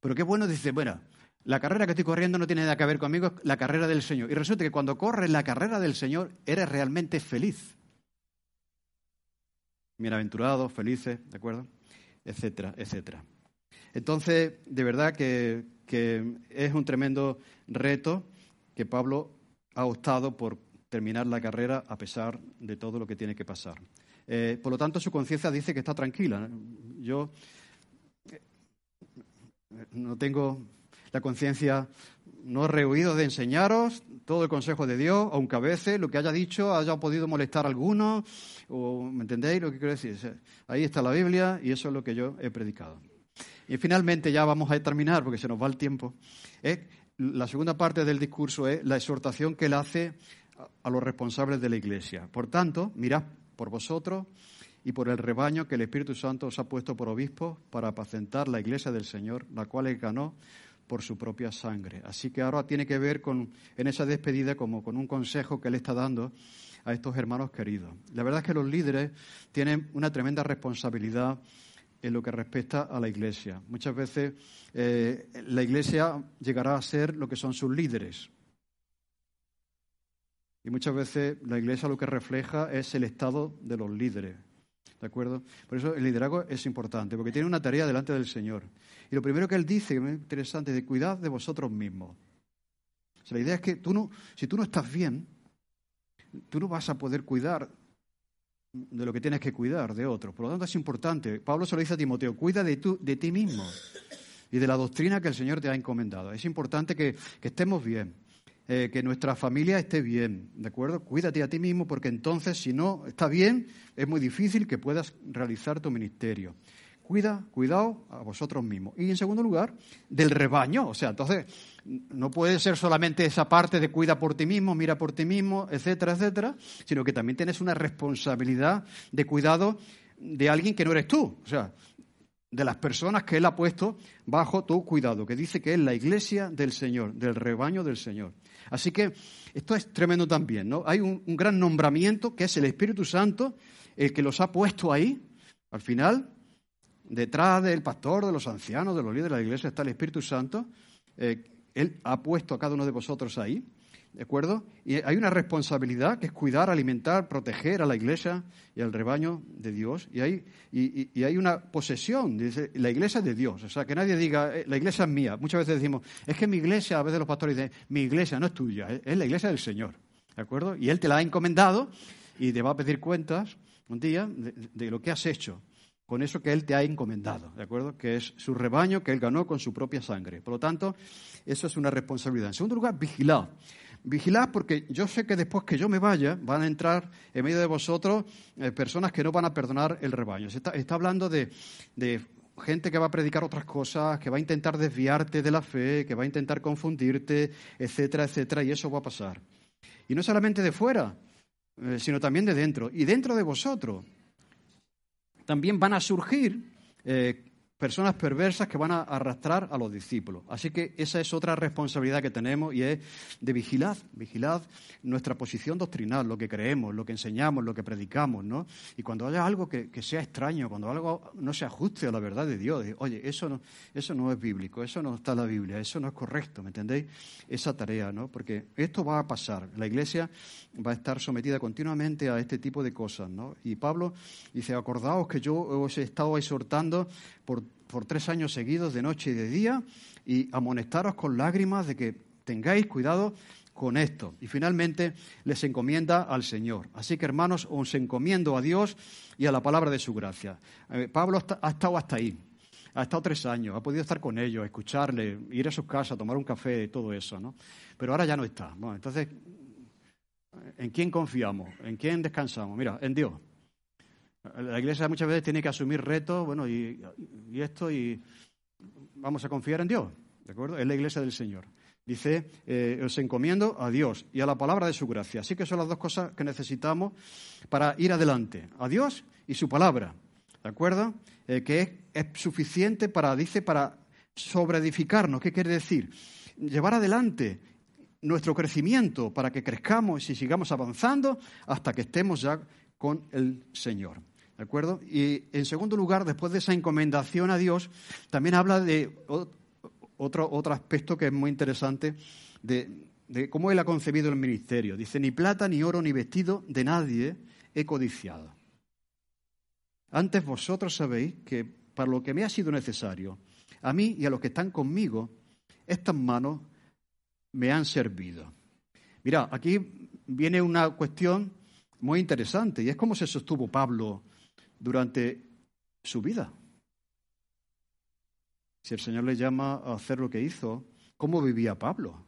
Pero qué bueno, dice, bueno, la carrera que estoy corriendo no tiene nada que ver conmigo, es la carrera del Señor. Y resulta que cuando corres la carrera del Señor, eres realmente feliz. Bienaventurados, felices, ¿de acuerdo? Etcétera, etcétera. Entonces, de verdad que, es un tremendo reto que Pablo ha optado por terminar la carrera a pesar de todo lo que tiene que pasar. Eh, por lo tanto, su conciencia dice que está tranquila. Yo eh, no tengo la conciencia no he rehuido de enseñaros todo el consejo de Dios, aunque a veces lo que haya dicho haya podido molestar a algunos, o, ¿me entendéis lo que quiero decir? Ahí está la Biblia y eso es lo que yo he predicado. Y finalmente, ya vamos a terminar porque se nos va el tiempo, la segunda parte del discurso es la exhortación que él hace a los responsables de la Iglesia. Por tanto, mirad por vosotros y por el rebaño que el Espíritu Santo os ha puesto por obispos para apacentar la Iglesia del Señor, la cual él ganó por su propia sangre. Así que ahora tiene que ver con, en esa despedida como con un consejo que él está dando a estos hermanos queridos. La verdad es que los líderes tienen una tremenda responsabilidad en lo que respecta a la Iglesia. Muchas veces eh, la Iglesia llegará a ser lo que son sus líderes. Y muchas veces la Iglesia lo que refleja es el estado de los líderes. ¿De acuerdo? Por eso el liderazgo es importante, porque tiene una tarea delante del Señor. Y lo primero que él dice, que es interesante, es de cuidad de vosotros mismos. la idea es que tú no, si tú no estás bien, tú no vas a poder cuidar de lo que tienes que cuidar de otros. Por lo tanto, es importante. Pablo se lo dice a Timoteo, cuida de, de ti mismo y de la doctrina que el Señor te ha encomendado. Es importante que, estemos bien, eh, que nuestra familia esté bien, ¿de acuerdo? Cuídate a ti mismo porque entonces, si no está bien, es muy difícil que puedas realizar tu ministerio. Cuida, cuidado a vosotros mismos. Y en segundo lugar, del rebaño. O sea, entonces, no puede ser solamente esa parte de cuida por ti mismo, mira por ti mismo, etcétera, etcétera, sino que también tienes una responsabilidad de cuidado de alguien que no eres tú. O sea, de las personas que Él ha puesto bajo tu cuidado, que dice que es la iglesia del Señor, del rebaño del Señor. Así que esto es tremendo también, ¿no? Hay un, gran nombramiento que es el Espíritu Santo, el que los ha puesto ahí. Al final, detrás del pastor, de los ancianos, de los líderes de la iglesia, está el Espíritu Santo. Eh, él ha puesto a cada uno de vosotros ahí, ¿de acuerdo? Y hay una responsabilidad que es cuidar, alimentar, proteger a la iglesia y al rebaño de Dios. Y hay, y, hay una posesión, dice, la iglesia es de Dios. O sea, que nadie diga, eh, la iglesia es mía. Muchas veces decimos, es que mi iglesia, a veces los pastores dicen, mi iglesia no es tuya, es la iglesia del Señor, ¿de acuerdo? Y Él te la ha encomendado y te va a pedir cuentas un día de lo que has hecho con eso que Él te ha encomendado, ¿de acuerdo? Que es su rebaño que Él ganó con su propia sangre. Por lo tanto, eso es una responsabilidad. En segundo lugar, vigilad. Vigilad porque yo sé que después que yo me vaya, van a entrar en medio de vosotros eh, personas que no van a perdonar el rebaño. Se está, hablando de, de gente que va a predicar otras cosas, que va a intentar desviarte de la fe, que va a intentar confundirte, etcétera, etcétera, y eso va a pasar. Y no solamente de fuera, eh, sino también de dentro. Y dentro de vosotros también van a surgir eh, personas perversas que van a arrastrar a los discípulos. Así que esa es otra responsabilidad que tenemos y es de vigilar, vigilar nuestra posición doctrinal, lo que creemos, lo que enseñamos, lo que predicamos, ¿no? Y cuando haya algo que, sea extraño, cuando algo no se ajuste a la verdad de Dios, oye, eso no, eso no es bíblico, eso no está en la Biblia, eso no es correcto, ¿me entendéis? Esa tarea, ¿no? Porque esto va a pasar, la Iglesia va a estar sometida continuamente a este tipo de cosas, ¿no? Y Pablo dice, acordaos que yo os he estado exhortando por, tres años seguidos, de noche y de día, y amonestaros con lágrimas de que tengáis cuidado con esto. Y finalmente les encomienda al Señor. Así que, hermanos, os encomiendo a Dios y a la palabra de su gracia. Eh, Pablo ha estado hasta ahí. Ha estado tres años, ha podido estar con ellos, escucharle, ir a sus casas, tomar un café, todo eso, ¿no? Pero ahora ya no está. Bueno, entonces, ¿en quién confiamos? ¿En quién descansamos? Mira, en Dios. La iglesia muchas veces tiene que asumir retos, bueno, y, esto, y vamos a confiar en Dios, ¿de acuerdo? Es la iglesia del Señor. Dice, eh, os encomiendo a Dios y a la palabra de su gracia. Así que son las dos cosas que necesitamos para ir adelante, a Dios y su palabra, ¿de acuerdo? Eh, que es, es, suficiente para, dice, para sobreedificarnos. ¿Qué quiere decir? Llevar adelante nuestro crecimiento para que crezcamos y sigamos avanzando hasta que estemos ya con el Señor. ¿De acuerdo? Y en segundo lugar, después de esa encomendación a Dios, también habla de otro, otro aspecto que es muy interesante de, de cómo Él ha concebido el ministerio. Dice, ni plata, ni oro, ni vestido de nadie he codiciado. Antes vosotros sabéis que para lo que me ha sido necesario, a mí y a los que están conmigo, estas manos me han servido. Mira, aquí viene una cuestión muy interesante y es cómo se sostuvo Pablo durante su vida. Si el Señor le llama a hacer lo que hizo, ¿cómo vivía Pablo?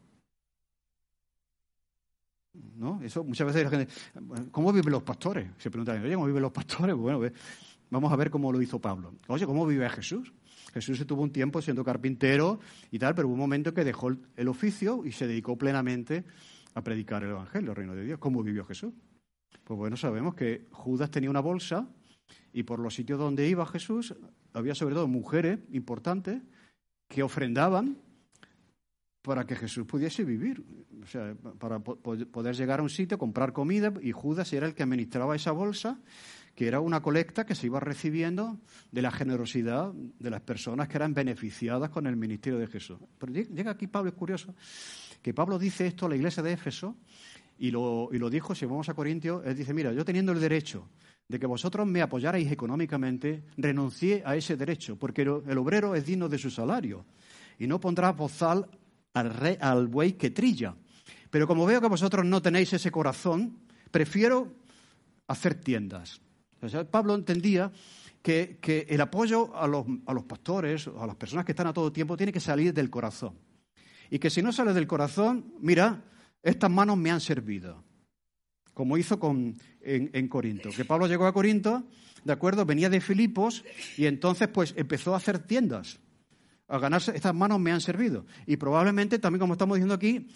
¿No? Eso muchas veces la gente, ¿cómo viven los pastores? Se preguntan, oye, ¿cómo viven los pastores? Bueno, vamos a ver cómo lo hizo Pablo. Oye, ¿cómo vive Jesús? Jesús estuvo un tiempo siendo carpintero y tal, pero hubo un momento que dejó el oficio y se dedicó plenamente a predicar el Evangelio, el reino de Dios. ¿Cómo vivió Jesús? Pues bueno, sabemos que Judas tenía una bolsa y por los sitios donde iba Jesús había sobre todo mujeres importantes que ofrendaban para que Jesús pudiese vivir, o sea, para poder llegar a un sitio, comprar comida, y Judas era el que administraba esa bolsa, que era una colecta que se iba recibiendo de la generosidad de las personas que eran beneficiadas con el ministerio de Jesús. Pero llega aquí Pablo, es curioso, que Pablo dice esto a la iglesia de Éfeso, y lo, y lo dijo, si vamos a Corintios, él dice, mira, yo teniendo el derecho de que vosotros me apoyarais económicamente, renuncié a ese derecho, porque el obrero es digno de su salario, y no pondrá bozal al, al buey que trilla. Pero como veo que vosotros no tenéis ese corazón, prefiero hacer tiendas. Pablo entendía que, el apoyo a los, a los pastores, a las personas que están a todo tiempo, tiene que salir del corazón. Y que si no sale del corazón, mira, estas manos me han servido. Como hizo con, en, Corinto. Que Pablo llegó a Corinto, ¿de acuerdo? Venía de Filipos y entonces pues empezó a hacer tiendas a ganarse, estas manos me han servido. Y probablemente también, como estamos diciendo aquí,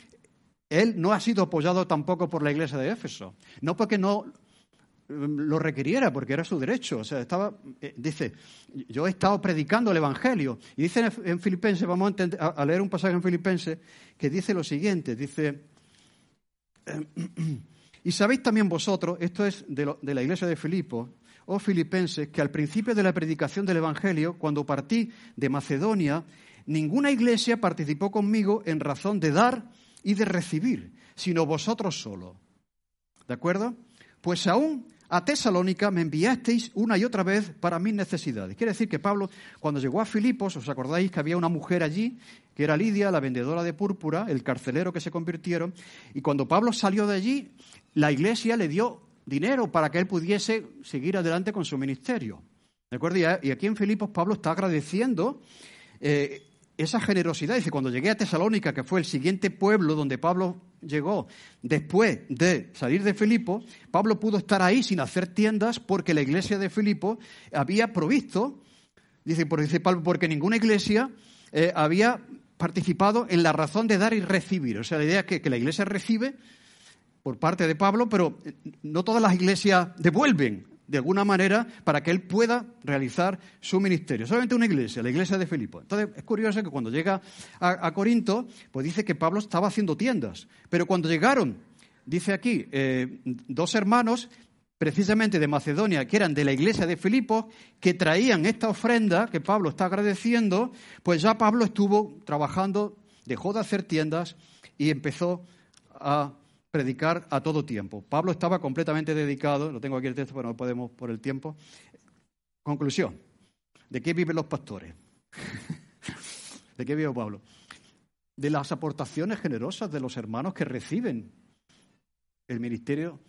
él no ha sido apoyado tampoco por la iglesia de Éfeso. No porque no mm, lo requiriera, porque era su derecho. O sea, estaba, eh, dice, yo he estado predicando el Evangelio. Y dice en Filipenses, vamos a, leer un pasaje en Filipenses, que dice lo siguiente, dice, y sabéis también vosotros, esto es de, la iglesia de Filipo, oh filipenses, que al principio de la predicación del Evangelio, cuando partí de Macedonia, ninguna iglesia participó conmigo en razón de dar y de recibir, sino vosotros solo. ¿De acuerdo? Pues aún a Tesalónica me enviasteis una y otra vez para mis necesidades. Quiere decir que Pablo, cuando llegó a Filipos, os acordáis que había una mujer allí, que era Lidia, la vendedora de púrpura, el carcelero que se convirtieron, y cuando Pablo salió de allí, la iglesia le dio dinero para que él pudiese seguir adelante con su ministerio. ¿De acuerdo? Y aquí en Filipos Pablo está agradeciendo eh, esa generosidad. Dice, cuando llegué a Tesalónica, que fue el siguiente pueblo donde Pablo llegó después de salir de Filipos, Pablo pudo estar ahí sin hacer tiendas porque la iglesia de Filipos había provisto, dice, porque ninguna iglesia eh, había participado en la razón de dar y recibir. O sea, la idea es que, que la iglesia recibe por parte de Pablo, pero no todas las iglesias devuelven de alguna manera para que él pueda realizar su ministerio. Solamente una iglesia, la iglesia de Filipo. Entonces es curioso que cuando llega a, Corinto, pues dice que Pablo estaba haciendo tiendas, pero cuando llegaron, dice aquí, eh, dos hermanos precisamente de Macedonia, que eran de la iglesia de Filipos, que traían esta ofrenda que Pablo está agradeciendo, pues ya Pablo estuvo trabajando, dejó de hacer tiendas y empezó a predicar a todo tiempo. Pablo estaba completamente dedicado, lo tengo aquí el texto, pero no podemos por el tiempo. Conclusión, ¿de qué viven los pastores? [LAUGHS] ¿De qué vive Pablo? De las aportaciones generosas de los hermanos que reciben el ministerio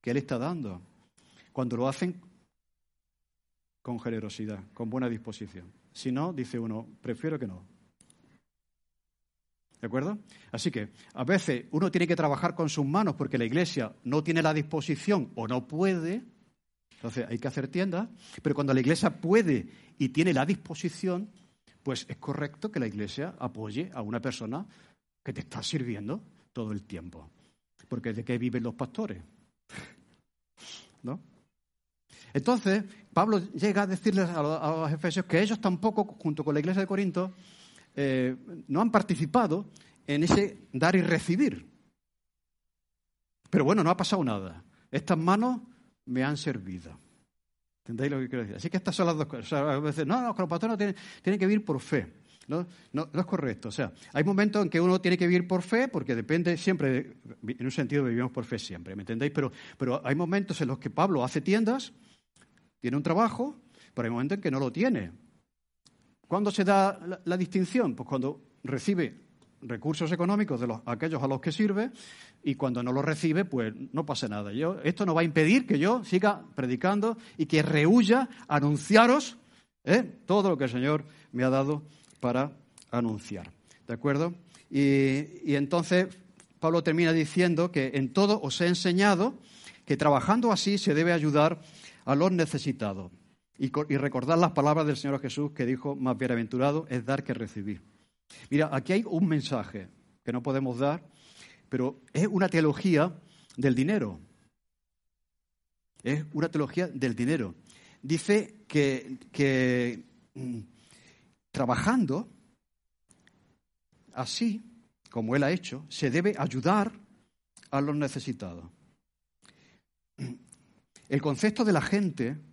que él está dando, cuando lo hacen con generosidad, con buena disposición. Si no, dice uno, prefiero que no. ¿De acuerdo? Así que a veces uno tiene que trabajar con sus manos porque la iglesia no tiene la disposición o no puede. Entonces hay que hacer tiendas. Pero cuando la iglesia puede y tiene la disposición, pues es correcto que la iglesia apoye a una persona que te está sirviendo todo el tiempo. Porque ¿de qué viven los pastores? [LAUGHS] ¿No? Entonces, Pablo llega a decirles a los efesios que ellos tampoco, junto con la iglesia de Corinto, eh, no han participado en ese dar y recibir. Pero bueno, no ha pasado nada. Estas manos me han servido. ¿Entendéis lo que quiero decir? Así que estas son las dos cosas. a veces, no, no, los pastores no tienen, que vivir por fe. ¿no? No, es correcto. O sea, hay momentos en que uno tiene que vivir por fe, porque depende siempre, en un sentido vivimos por fe siempre, ¿me entendéis? Pero, pero hay momentos en los que Pablo hace tiendas, tiene un trabajo, pero hay momentos en que no lo tiene. ¿Cuándo se da la, distinción? Pues cuando recibe recursos económicos de los, aquellos a los que sirve y cuando no los recibe, pues no pasa nada. Yo, esto no va a impedir que yo siga predicando y que rehuya anunciaros ¿eh? todo lo que el Señor me ha dado para anunciar. ¿De acuerdo? Y entonces Pablo termina diciendo que en todo os he enseñado que trabajando así se debe ayudar a los necesitados y, recordar las palabras del Señor Jesús que dijo, más bienaventurado es dar que recibir. Mira, aquí hay un mensaje que no podemos dar, pero es una teología del dinero. Es una teología del dinero. Dice que, mm, trabajando así, como él ha hecho, se debe ayudar a los necesitados. El concepto de la gente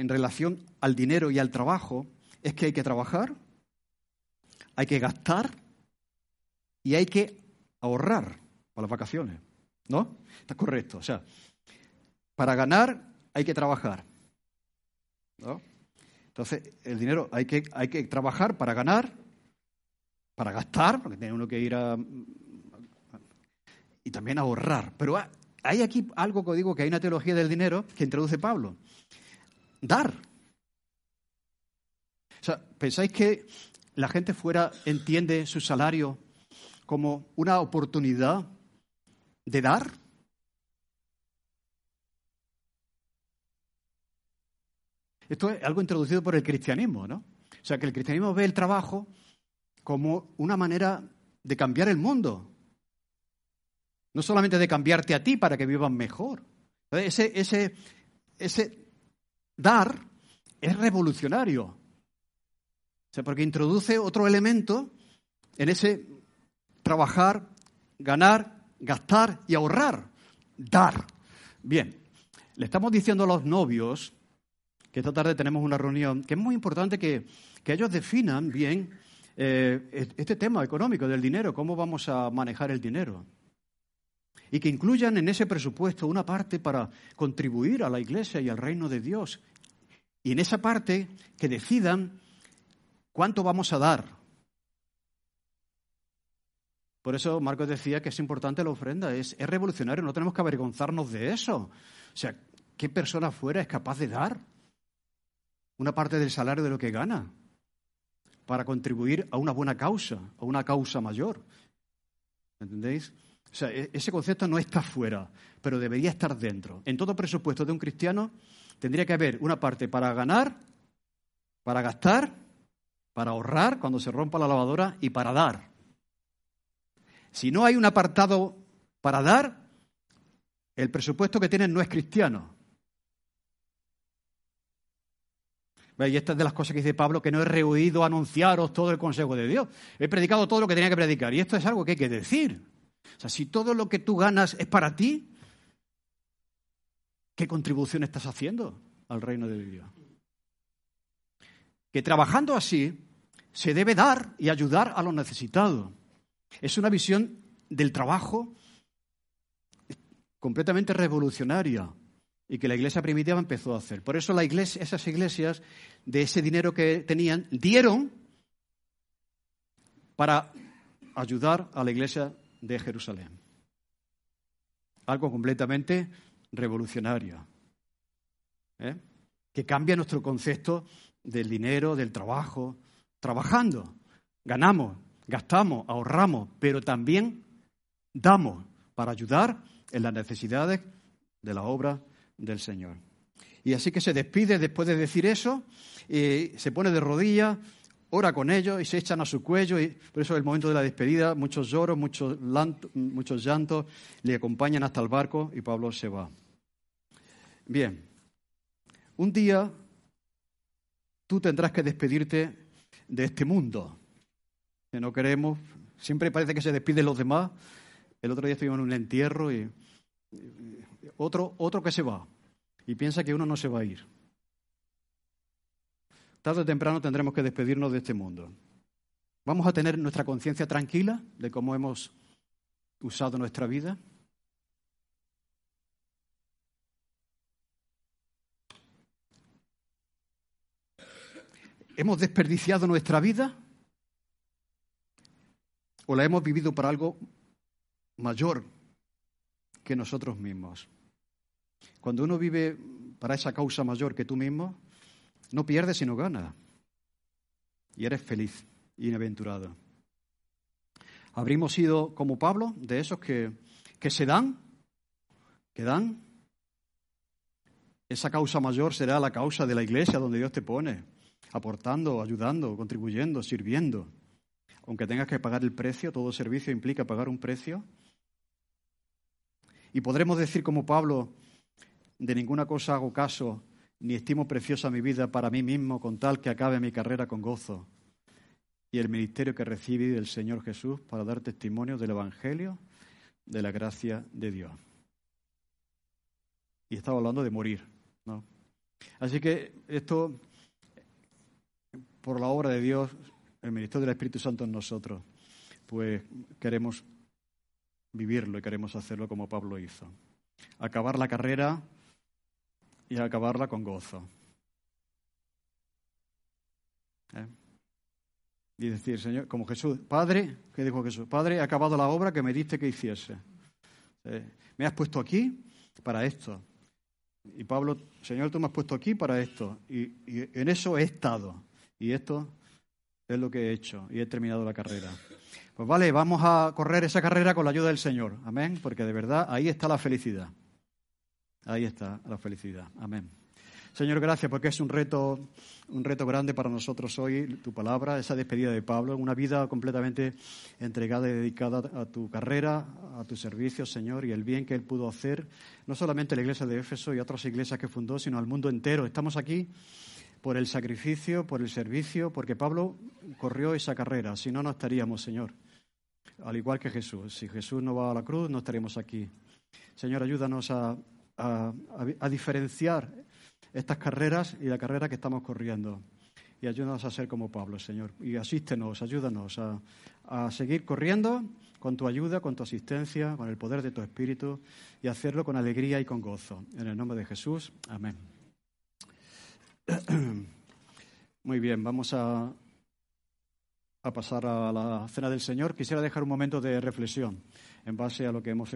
en relación al dinero y al trabajo es que hay que trabajar, hay que gastar y hay que ahorrar para las vacaciones. ¿No? Está correcto. O sea, para ganar hay que trabajar. ¿no? Entonces, el dinero hay que, hay que trabajar para ganar, para gastar, porque tiene uno que ir a. y también ahorrar. Pero hay aquí algo que digo que hay una teología del dinero que introduce Pablo. Dar. O sea, ¿pensáis que la gente fuera entiende su salario como una oportunidad de dar? Esto es algo introducido por el cristianismo, ¿no? O sea, que el cristianismo ve el trabajo como una manera de cambiar el mundo. No solamente de cambiarte a ti para que vivas mejor. Ese, ese, ese dar es revolucionario. Porque introduce otro elemento en ese trabajar, ganar, gastar y ahorrar. Dar. Bien, le estamos diciendo a los novios que esta tarde tenemos una reunión, que es muy importante que, ellos definan bien eh, este tema económico del dinero, cómo vamos a manejar el dinero. Y que incluyan en ese presupuesto una parte para contribuir a la Iglesia y al reino de Dios. Y en esa parte que decidan cuánto vamos a dar. Por eso Marcos decía que es importante la ofrenda, es, es revolucionario, no tenemos que avergonzarnos de eso. O sea, ¿qué persona fuera es capaz de dar? una parte del salario de lo que gana para contribuir a una buena causa, a una causa mayor. ¿Entendéis? O sea, e-, ese concepto no está fuera, pero debería estar dentro. En todo presupuesto de un cristiano tendría que haber una parte para ganar, para gastar, para ahorrar cuando se rompa la lavadora y para dar. Si no hay un apartado para dar, el presupuesto que tienen no es cristiano. Y esta es de las cosas que dice Pablo, que no he rehuido anunciaros todo el consejo de Dios. He predicado todo lo que tenía que predicar. Y esto es algo que hay que decir. O sea, si todo lo que tú ganas es para ti, ¿qué contribución estás haciendo al reino de Dios? Que trabajando así se debe dar y ayudar a los necesitados. Es una visión del trabajo completamente revolucionaria y que la iglesia primitiva empezó a hacer. Por eso la iglesia, esas iglesias, de ese dinero que tenían, dieron para ayudar a la iglesia de Jerusalén. Algo completamente revolucionario, ¿eh? que cambia nuestro concepto del dinero, del trabajo. Trabajando, ganamos, gastamos, ahorramos, pero también damos para ayudar en las necesidades de la obra del Señor. Y así que se despide después de decir eso, y se pone de rodillas, ora con ellos y se echan a su cuello. Y por eso es el momento de la despedida, muchos lloros, muchos, muchos llantos, le acompañan hasta el barco y Pablo se va. Bien, un día tú tendrás que despedirte de este mundo, que no queremos, siempre parece que se despiden los demás. El otro día estuvimos en un entierro y otro, otro que se va y piensa que uno no se va a ir. Tarde o temprano tendremos que despedirnos de este mundo. ¿Vamos a tener nuestra conciencia tranquila de cómo hemos usado nuestra vida? ¿Hemos desperdiciado nuestra vida? ¿O la hemos vivido para algo mayor que nosotros mismos? Cuando uno vive para esa causa mayor que tú mismo, no pierdes sino gana. Y eres feliz y bienaventurado. Habríamos sido como Pablo, de esos que, que se dan, que dan, esa causa mayor será la causa de la iglesia donde Dios te pone, aportando, ayudando, contribuyendo, sirviendo. Aunque tengas que pagar el precio, todo servicio implica pagar un precio. Y podremos decir como Pablo, de ninguna cosa hago caso, ni estimo preciosa mi vida para mí mismo con tal que acabe mi carrera con gozo y el ministerio que recibí del Señor Jesús para dar testimonio del Evangelio de la gracia de Dios. Y estaba hablando de morir. ¿no? Así que esto, por la obra de Dios, el ministerio del Espíritu Santo en nosotros, pues queremos vivirlo y queremos hacerlo como Pablo hizo. Acabar la carrera y acabarla con gozo. ¿Eh? Y decir, Señor, como Jesús, Padre, ¿qué dijo Jesús? Padre, he acabado la obra que me diste que hiciese. ¿Eh? Me has puesto aquí para esto. Y Pablo, Señor, tú me has puesto aquí para esto. Y, y en eso he estado. Y esto es lo que he hecho. Y he terminado la carrera. Pues vale, vamos a correr esa carrera con la ayuda del Señor. Amén. Porque de verdad ahí está la felicidad. Ahí está la felicidad. Amén. Señor, gracias porque es un reto, un reto grande para nosotros hoy, tu palabra, esa despedida de Pablo, una vida completamente entregada y dedicada a tu carrera, a tu servicio, Señor, y el bien que él pudo hacer, no solamente a la iglesia de Éfeso y a otras iglesias que fundó, sino al mundo entero. Estamos aquí por el sacrificio, por el servicio, porque Pablo corrió esa carrera, si no, no estaríamos, Señor. Al igual que Jesús. Si Jesús no va a la cruz, no estaríamos aquí. Señor, ayúdanos a diferenciar estas carreras y la carrera que estamos corriendo. Y ayúdanos a ser como Pablo, Señor. Y asístenos, ayúdanos a, a seguir corriendo con tu ayuda, con tu asistencia, con el poder de tu Espíritu y hacerlo con alegría y con gozo. En el nombre de Jesús. Amén. [CLEARS THROAT] Muy bien, vamos a, a pasar a la cena del Señor. Quisiera dejar un momento de reflexión en base a lo que hemos